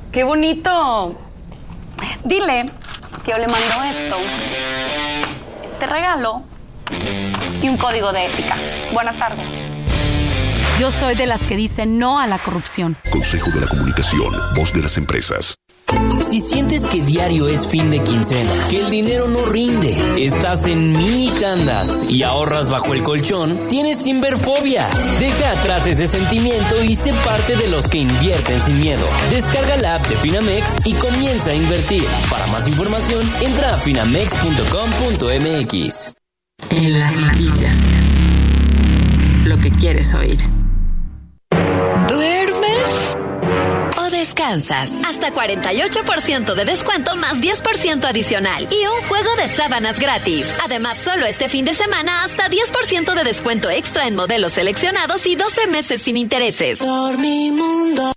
¡Qué bonito! Dile que yo le mando esto, este regalo y un código de ética. Buenas tardes. Yo soy de las que dicen no a la corrupción. Consejo de la Comunicación, voz de las empresas. Si sientes que diario es fin de quincena, que el dinero no rinde, estás en mini tandas y ahorras bajo el colchón, tienes Sinverfobia. Deja atrás ese sentimiento y sé parte de los que invierten sin miedo. Descarga la app de Finamex y comienza a invertir. Para más información, entra a finamex.com.mx. En las noticias. Lo que quieres oír. Descansas? Hasta 48% de descuento más 10% adicional y un juego de sábanas gratis. Además, solo este fin de semana hasta 10% de descuento extra en modelos seleccionados y 12 meses sin intereses. Por mi mundo.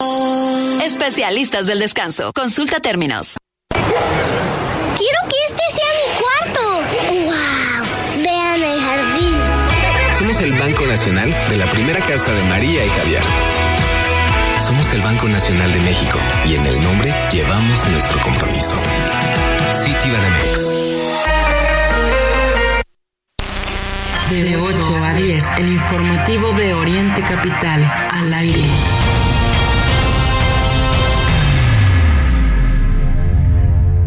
Especialistas del descanso. Consulta términos. Quiero que este sea mi cuarto. ¡Wow! Vean el jardín. Somos el Banco Nacional de la primera casa de María y Javier. Somos el Banco Nacional de México y en el nombre llevamos nuestro compromiso. Citibanamex. De 8 a 10, el informativo de Oriente Capital, al aire.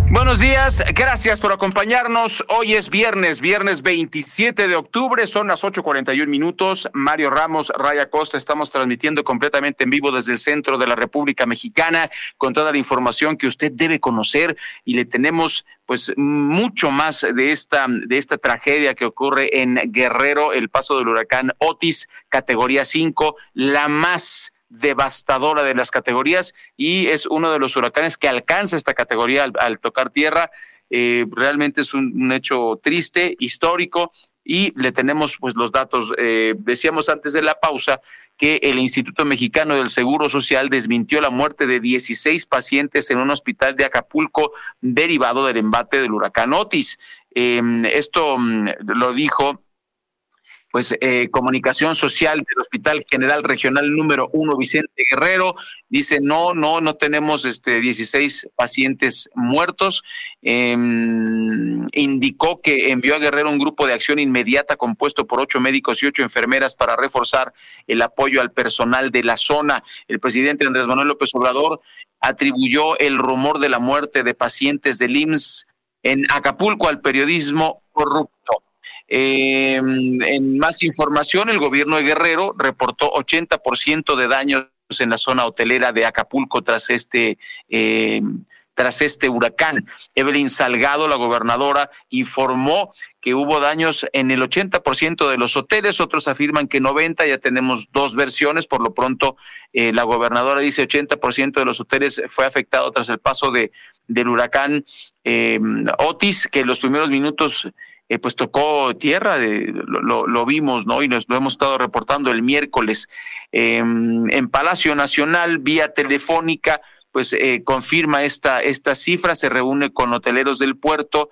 Buenos días, gracias por acompañarnos. Hoy es viernes, viernes 27 de octubre, son las 8:41 minutos. Mario Ramos, Raya Costa, estamos transmitiendo completamente en vivo desde el centro de la República Mexicana con toda la información que usted debe conocer y le tenemos pues mucho más de esta de esta tragedia que ocurre en Guerrero, el paso del huracán Otis, categoría 5, la más devastadora de las categorías y es uno de los huracanes que alcanza esta categoría al, tocar tierra. Eh, realmente es un, hecho triste, histórico y le tenemos pues los datos. Eh, decíamos antes de la pausa que el Instituto Mexicano del Seguro Social desmintió la muerte de 16 pacientes en un hospital de Acapulco derivado del embate del huracán Otis. Eh, esto mm, lo dijo pues eh, comunicación social del Hospital General Regional número uno Vicente Guerrero dice no no no tenemos este 16 pacientes muertos eh, indicó que envió a Guerrero un grupo de acción inmediata compuesto por ocho médicos y ocho enfermeras para reforzar el apoyo al personal de la zona. El presidente Andrés Manuel López Obrador atribuyó el rumor de la muerte de pacientes del IMSS en Acapulco al periodismo corrupto eh, en más información, el gobierno de Guerrero reportó 80% de daños en la zona hotelera de Acapulco tras este eh, tras este huracán. Evelyn Salgado, la gobernadora, informó que hubo daños en el 80% de los hoteles, otros afirman que 90, ya tenemos dos versiones, por lo pronto eh, la gobernadora dice 80% de los hoteles fue afectado tras el paso de, del huracán eh, Otis, que en los primeros minutos eh, pues tocó tierra, lo, lo, vimos, ¿no? Y nos lo hemos estado reportando el miércoles. Eh, en Palacio Nacional, vía telefónica, pues eh, confirma esta, esta cifra, se reúne con hoteleros del puerto,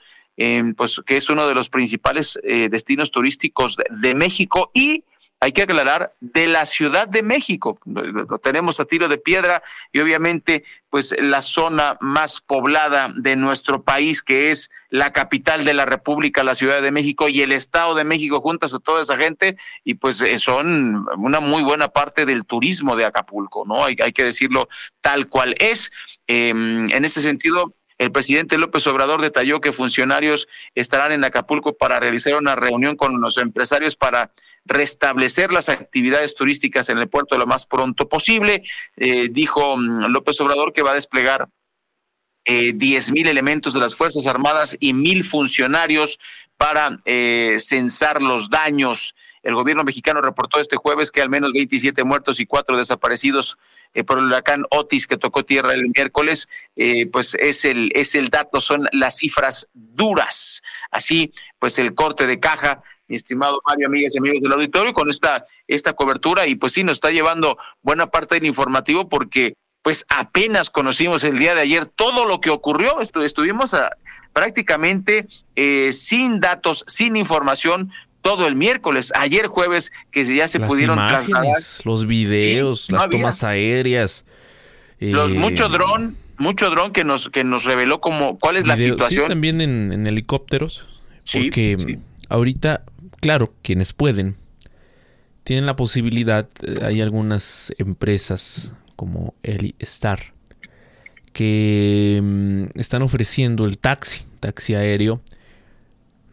pues que es uno de los principales eh, destinos turísticos de, de México y hay que aclarar, de la Ciudad de México. Lo tenemos a tiro de piedra y obviamente pues la zona más poblada de nuestro país, que es la capital de la República, la Ciudad de México y el Estado de México, juntas a toda esa gente y pues son una muy buena parte del turismo de Acapulco, ¿no? Hay, hay que decirlo tal cual es. Eh, en ese sentido, el presidente López Obrador detalló que funcionarios estarán en Acapulco para realizar una reunión con los empresarios para restablecer las actividades turísticas en el puerto lo más pronto posible. Eh, dijo López Obrador que va a desplegar eh, 10 mil elementos de las Fuerzas Armadas y mil funcionarios para eh, censar los daños. El gobierno mexicano reportó este jueves que al menos 27 muertos y cuatro desaparecidos eh, por el huracán Otis que tocó tierra el miércoles, eh, pues es el, es el dato, son las cifras duras. Así, pues el corte de caja mi estimado Mario, amigas y amigos del auditorio, con esta, esta cobertura y pues sí, nos está llevando buena parte del informativo porque pues apenas conocimos el día de ayer todo lo que ocurrió, Estu estuvimos a, prácticamente eh, sin datos, sin información, todo el miércoles, ayer jueves, que ya se las pudieron imágenes, trasladar. Los videos, Sí, las tomas aéreas. Los, eh, mucho dron, mucho dron que nos, que nos reveló como cuál es la situación. Sí, también en, en helicópteros. Porque sí. ahorita, claro, quienes pueden, tienen la posibilidad, eh, hay algunas empresas como el Star que mm, están ofreciendo el taxi, taxi aéreo,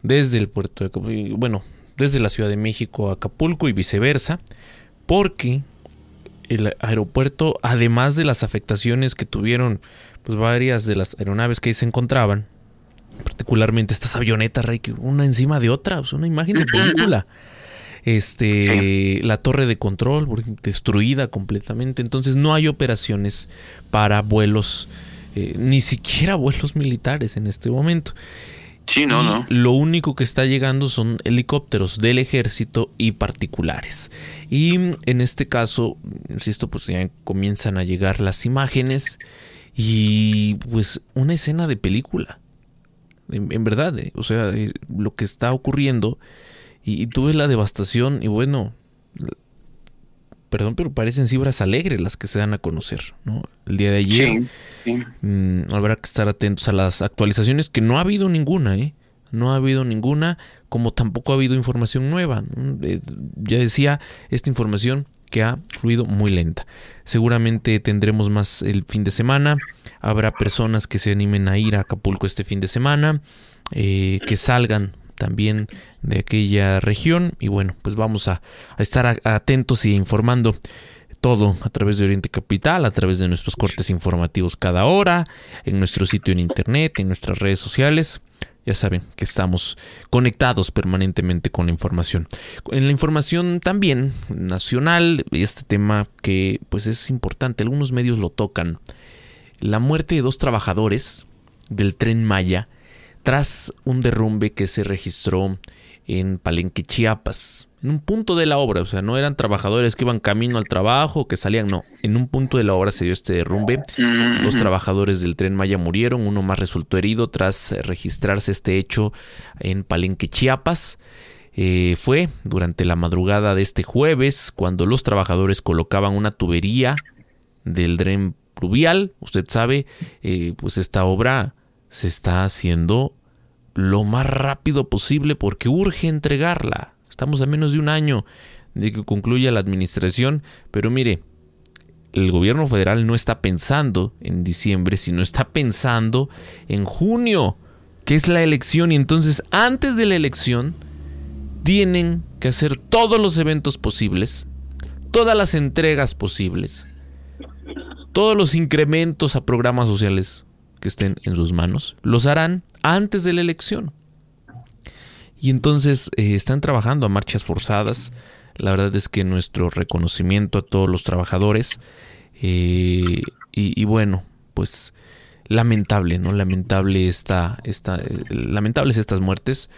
desde el puerto de bueno, desde la Ciudad de México a Acapulco y viceversa, porque el aeropuerto, además de las afectaciones que tuvieron pues varias de las aeronaves que se encontraban, particularmente estas avionetas, Rey, una encima de otra, pues una imagen de película. Este, la torre de control destruida completamente. Entonces no hay operaciones para vuelos, eh, ni siquiera vuelos militares en este momento. Sí, no, no. Lo único que está llegando son helicópteros del ejército y particulares. Y en este caso, insisto, pues ya comienzan a llegar las imágenes y pues una escena de película. En, verdad, eh, o sea, eh, lo que está ocurriendo y, tú ves la devastación y bueno, perdón, pero parecen cifras alegres las que se dan a conocer, ¿no? El día de ayer mm, habrá que estar atentos a las actualizaciones que no ha habido ninguna, ¿eh? No ha habido ninguna, como tampoco ha habido información nueva. Eh, ya decía, esta información que ha fluido muy lenta. Seguramente tendremos más el fin de semana. Habrá personas que se animen a ir a Acapulco este fin de semana, eh, que salgan también de aquella región. Y bueno, pues vamos a, estar atentos y informando todo a través de Oriente Capital, a través de nuestros cortes informativos cada hora, en nuestro sitio en internet, en nuestras redes sociales. Ya saben que estamos conectados permanentemente con la información. En la información también nacional, este tema que pues es importante, algunos medios lo tocan. La muerte de dos trabajadores del tren Maya tras un derrumbe que se registró en Palenque, Chiapas, en un punto de la obra, o sea, no eran trabajadores que iban camino al trabajo, que salían, no, en un punto de la obra se dio este derrumbe, dos trabajadores del tren Maya murieron, uno más resultó herido tras registrarse este hecho en Palenque, Chiapas. Eh, fue durante la madrugada de este jueves cuando los trabajadores colocaban una tubería del tren pluvial, usted sabe, eh, pues esta obra se está haciendo lo más rápido posible porque urge entregarla. Estamos a menos de un año de que concluya la administración, pero mire, el gobierno federal no está pensando en diciembre, sino está pensando en junio, que es la elección, y entonces antes de la elección tienen que hacer todos los eventos posibles, todas las entregas posibles, todos los incrementos a programas sociales que estén en sus manos, los harán antes de la elección. Y entonces eh, están trabajando a marchas forzadas. La verdad es que nuestro reconocimiento a todos los trabajadores. Eh, y, bueno, pues lamentable, ¿no? Lamentable esta, esta, eh, lamentables estas muertes.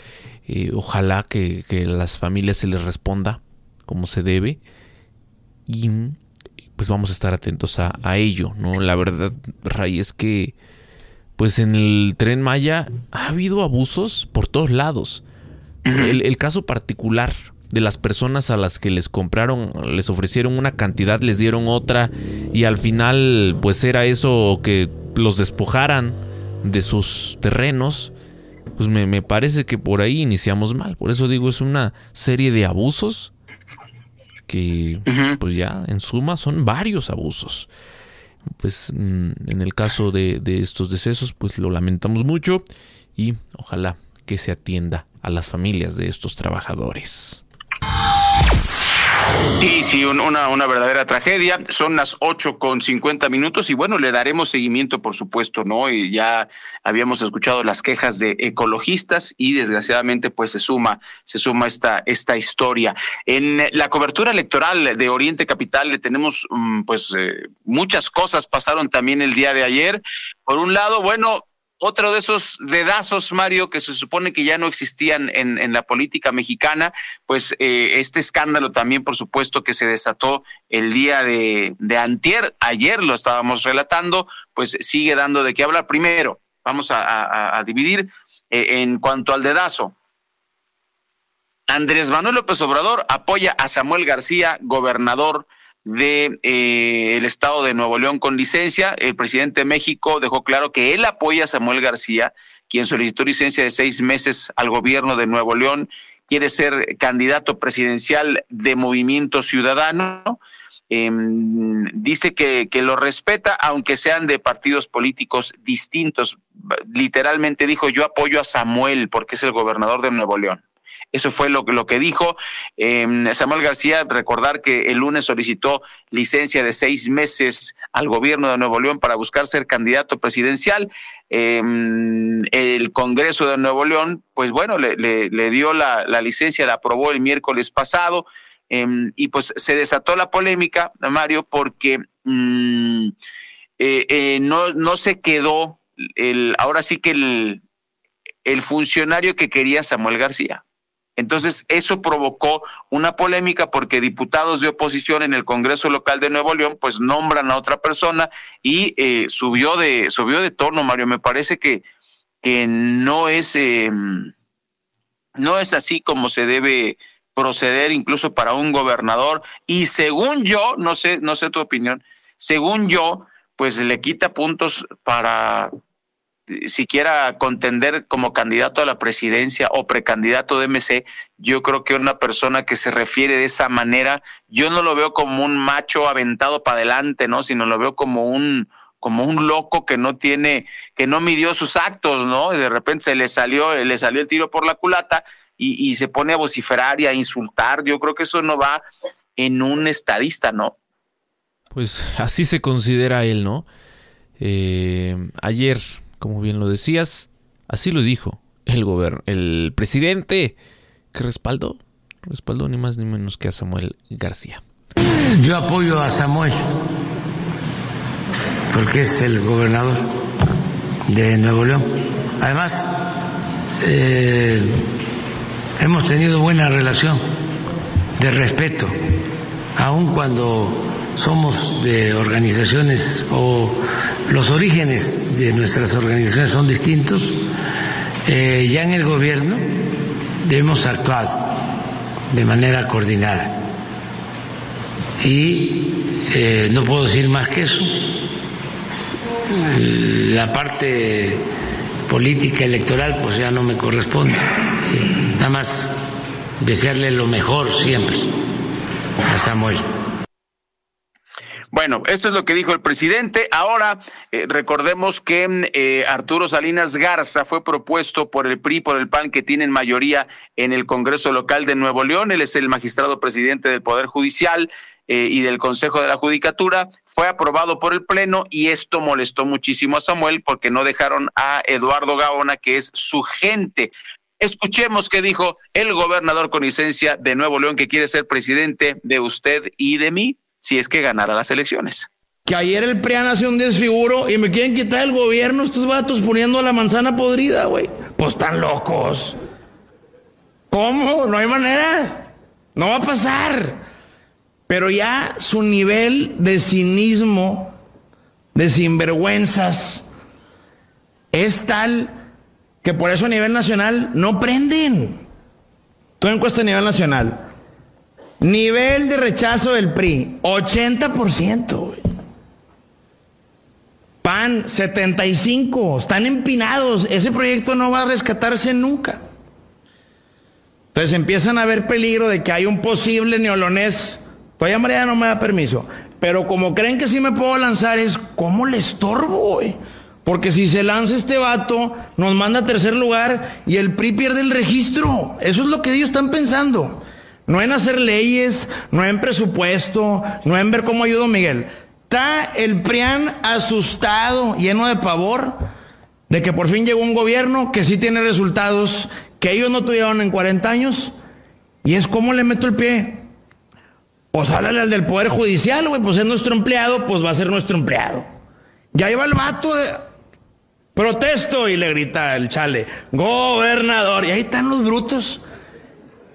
ojalá que, que, las familias se les responda como se debe. Y pues vamos a estar atentos a, a ello, ¿no? La verdad, Ray, es que pues en el tren Maya ha habido abusos por todos lados. El, caso particular de las personas a las que les compraron, les ofrecieron una cantidad, les dieron otra y al final pues era eso que los despojaran de sus terrenos, pues me, me parece que por ahí iniciamos mal. Por eso digo, es una serie de abusos que pues ya en suma son varios abusos. Pues mm, en el caso de, de estos decesos, pues lo lamentamos mucho y ojalá que se atienda a las familias de estos trabajadores. Sí, sí, una, una verdadera tragedia. Son las 8 con 50 minutos y bueno, le daremos seguimiento, por supuesto, ¿no? Y ya habíamos escuchado las quejas de ecologistas y desgraciadamente pues se suma, se suma esta, esta historia. En la cobertura electoral de Oriente Capital le tenemos mm, pues eh, muchas cosas pasaron también el día de ayer. Por un lado, bueno, otro de esos dedazos, Mario, que se supone que ya no existían en, la política mexicana, pues eh, este escándalo también, por supuesto, que se desató el día de, antier, ayer lo estábamos relatando, pues sigue dando de qué hablar. Primero, vamos a, dividir eh, en cuanto al dedazo. Andrés Manuel López Obrador apoya a Samuel García, gobernador de eh, el estado de Nuevo León con licencia. El presidente de México dejó claro que él apoya a Samuel García, quien solicitó licencia de seis meses al gobierno de Nuevo León, quiere ser candidato presidencial de Movimiento Ciudadano. em, dice que, que lo respeta, aunque sean de partidos políticos distintos. Literalmente dijo, yo apoyo a Samuel porque es el gobernador de Nuevo León. Eso fue lo, lo que dijo eh, Samuel García. Recordar que el lunes solicitó licencia de seis meses al gobierno de Nuevo León para buscar ser candidato presidencial. Eh, el Congreso de Nuevo León, pues bueno, le, le, dio la, la, licencia, la aprobó el miércoles pasado. Eh, y pues se desató la polémica, Mario, porque mm, no, no se quedó el, ahora sí que el, el funcionario que quería Samuel García. Entonces, eso provocó una polémica porque diputados de oposición en el Congreso local de Nuevo León, pues nombran a otra persona y eh, subió de subió de tono, Mario. Me parece que, que no es eh, no es así como se debe proceder incluso para un gobernador. Y según yo, no sé, no sé tu opinión, según yo, pues le quita puntos para siquiera contender como candidato a la presidencia o precandidato de MC, yo creo que una persona que se refiere de esa manera, yo no lo veo como un macho aventado para adelante, ¿no? Sino lo veo como un como un loco que no tiene, que no midió sus actos, ¿no? Y de repente se le salió, le salió el tiro por la culata y, y se pone a vociferar y a insultar. Yo creo que eso no va en un estadista, ¿no? Pues así se considera él, ¿no? Eh, ayer como bien lo decías, así lo dijo el el presidente que respaldó, respaldó ni más ni menos que a Samuel García. Yo apoyo a Samuel porque es el gobernador de Nuevo León. Además, eh, hemos tenido buena relación de respeto, aun cuando somos de organizaciones o los orígenes de nuestras organizaciones son distintos, eh, ya en el gobierno hemos actuado de manera coordinada. Y eh, no puedo decir más que eso. La parte política electoral pues ya no me corresponde. Sí. Nada más desearle lo mejor siempre a Samuel. Bueno, esto es lo que dijo el presidente. Ahora, eh, recordemos que eh, Arturo Salinas Garza fue propuesto por el PRI, por el PAN, que tienen mayoría en el Congreso local de Nuevo León. Él es el magistrado presidente del Poder Judicial eh, y del Consejo de la Judicatura. Fue aprobado por el Pleno y esto molestó muchísimo a Samuel porque no dejaron a Eduardo Gaona, que es su gente. Escuchemos qué dijo el gobernador con licencia de Nuevo León, que quiere ser presidente de usted y de mí si es que ganara las elecciones. Que ayer el PRIAN hace un desfiguro y me quieren quitar el gobierno estos vatos poniendo la manzana podrida, güey. Pues están locos. ¿Cómo? No hay manera. No va a pasar. Pero ya su nivel de cinismo, de sinvergüenzas, es tal que por eso a nivel nacional no prenden. Tú encuesta a nivel nacional. Nivel de rechazo del PRI, 80%. Güey. PAN, 75. Están empinados. Ese proyecto no va a rescatarse nunca. Entonces empiezan a ver peligro de que hay un posible neolonés. Todavía María no me da permiso. Pero como creen que sí me puedo lanzar, es ¿cómo le estorbo? Porque si se lanza este vato, nos manda a tercer lugar y el PRI pierde el registro. Eso es lo que ellos están pensando. No en hacer leyes, no en presupuesto, no en ver cómo ayudo Miguel. Está el PRIAN asustado, lleno de pavor, de que por fin llegó un gobierno que sí tiene resultados que ellos no tuvieron en 40 años. Y es como le meto el pie. Pues háblale al del Poder Judicial, güey, pues es nuestro empleado, pues va a ser nuestro empleado. Ya iba el vato de... Protesto y le grita el chale, gobernador. Y ahí están los brutos.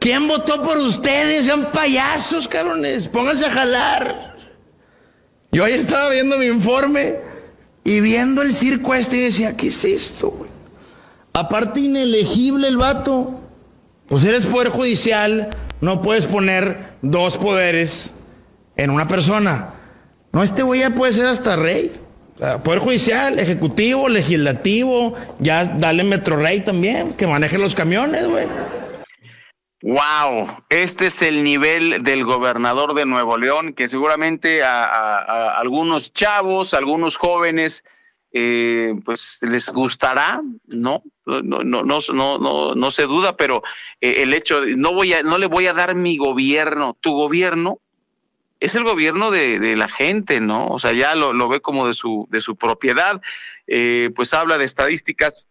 ¿Quién votó por ustedes? Sean payasos, cabrones. Pónganse a jalar. Yo ayer estaba viendo mi informe y viendo el circo este y decía, ¿qué es esto, güey? Aparte inelegible el vato. Pues eres poder judicial, no puedes poner dos poderes en una persona. No, este güey ya puede ser hasta rey. O sea, poder judicial, ejecutivo, legislativo, ya dale Metro Rey también, que maneje los camiones, güey. Wow, este es el nivel del gobernador de Nuevo León, que seguramente a, algunos chavos, algunos jóvenes, eh, pues les gustará, ¿no? No, no, no, no, no, no se duda, pero eh, el hecho de no voy a, no le voy a dar mi gobierno, tu gobierno es el gobierno de, la gente, ¿no? O sea, ya lo, ve como de su, de su propiedad, eh, pues habla de estadísticas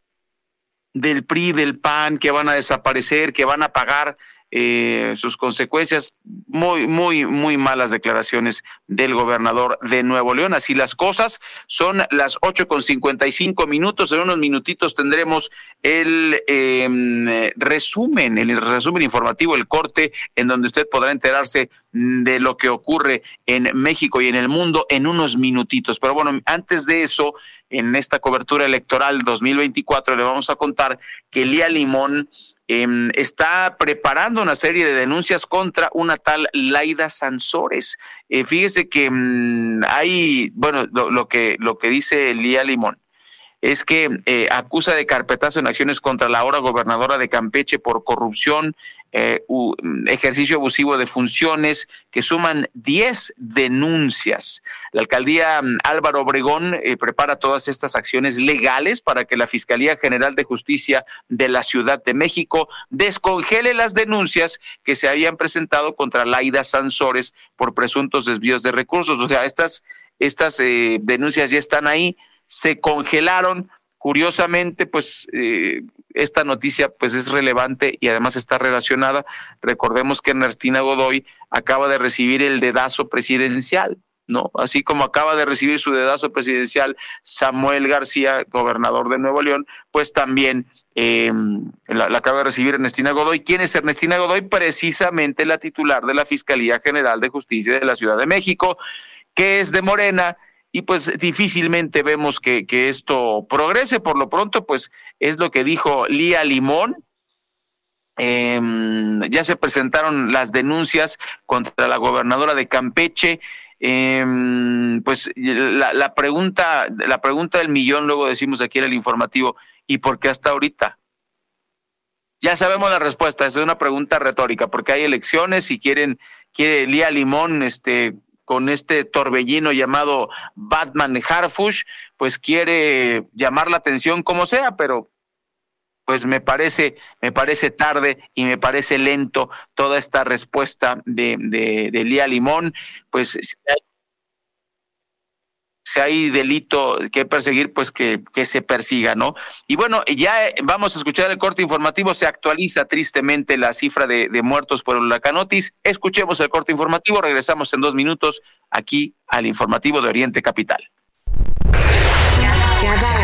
del PRI, del PAN, que van a desaparecer, que van a pagar eh, sus consecuencias. Muy, muy, muy malas declaraciones del gobernador de Nuevo León. Así las cosas. Son las ocho con cincuenta y cinco minutos. En unos minutitos tendremos el em, resumen, el resumen informativo, el corte, en donde usted podrá enterarse de lo que ocurre en México y en el mundo en unos minutitos. Pero bueno, antes de eso, en esta cobertura electoral 2024 le vamos a contar que Lía Limón Em, está preparando una serie de denuncias contra una tal Laida Sansores. Eh, fíjese que mm, hay, bueno, lo, que, lo que dice Lía Limón es que eh, acusa de carpetazo en acciones contra la ahora gobernadora de Campeche por corrupción, eh, ejercicio abusivo de funciones, que suman 10 denuncias. La alcaldía mm, Álvaro Obregón eh, prepara todas estas acciones legales para que la Fiscalía General de Justicia de la Ciudad de México descongele las denuncias que se habían presentado contra Laida Sansores por presuntos desvíos de recursos. O sea, estas, estas denuncias ya están ahí se congelaron. Curiosamente, pues eh, esta noticia pues es relevante y además está relacionada. Recordemos que Ernestina Godoy acaba de recibir el dedazo presidencial, ¿no? Así como acaba de recibir su dedazo presidencial Samuel García, gobernador de Nuevo León, pues también eh, la, acaba de recibir Ernestina Godoy. ¿Quién es Ernestina Godoy? Precisamente la titular de la Fiscalía General de Justicia de la Ciudad de México, que es de Morena y pues difícilmente vemos que, esto progrese. Por lo pronto, pues es lo que dijo Lía Limón. Em, ya se presentaron las denuncias contra la gobernadora de Campeche. Em, pues la, la, pregunta, la pregunta del millón, luego decimos aquí en el informativo, ¿y por qué hasta ahorita? Ya sabemos la respuesta, es una pregunta retórica, porque hay elecciones y quieren, quiere Lía Limón, este, con este torbellino llamado Batman Harfush, pues quiere llamar la atención como sea, pero pues me parece, me parece tarde y me parece lento toda esta respuesta de, de, de Lía Limón, pues si hay delito que perseguir, pues que, que, se persiga, ¿no? Y bueno, ya eh, vamos a escuchar el corte informativo, se actualiza tristemente la cifra de, de muertos por el huracán Otis. Escuchemos el corte informativo, regresamos en dos minutos aquí al informativo de Oriente Capital. Cada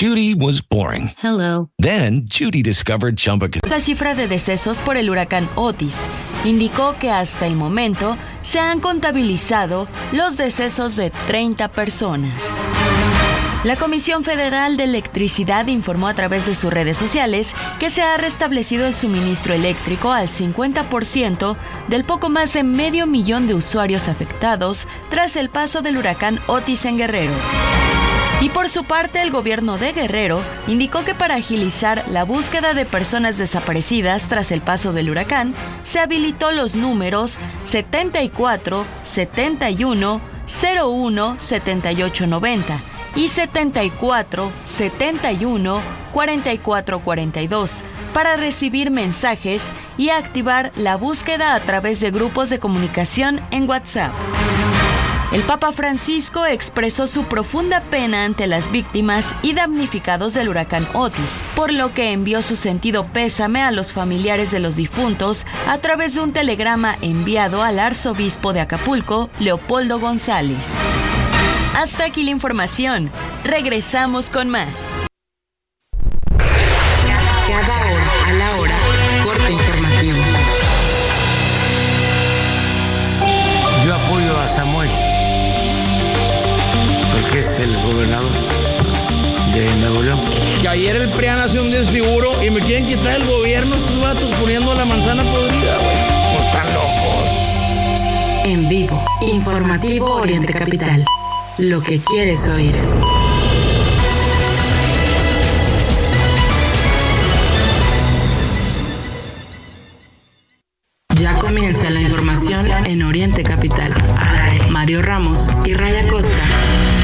Judy was boring. Hello. Then Judy discovered Chumbacasino. La cifra de decesos por el huracán Otis indicó que hasta el momento se han contabilizado los decesos de 30 personas. La Comisión Federal de Electricidad informó a través de sus redes sociales que se ha restablecido el suministro eléctrico al 50% del poco más de medio millón de usuarios afectados tras el paso del huracán Otis en Guerrero. Y por su parte, el gobierno de Guerrero indicó que para agilizar la búsqueda de personas desaparecidas tras el paso del huracán, se habilitó los números 74 71 01 78 90 y 74 71 44 42 para recibir mensajes y activar la búsqueda a través de grupos de comunicación en WhatsApp. El Papa Francisco expresó su profunda pena ante las víctimas y damnificados del huracán Otis, por lo que envió su sentido pésame a los familiares de los difuntos a través de un telegrama enviado al arzobispo de Acapulco, Leopoldo González. Hasta aquí la información. Regresamos con más. Cada hora a la hora, corte informativo. Yo apoyo a Samuel es el gobernador de Nuevo León. Que ayer el PRIAN hace un desfiguro y me quieren quitar el gobierno estos vatos poniendo la manzana podrida, güey. Pues están locos. En vivo, informativo Oriente Capital. Lo que quieres oír. Ya comienza la información en Oriente Capital. Mario Ramos y Raya Costa.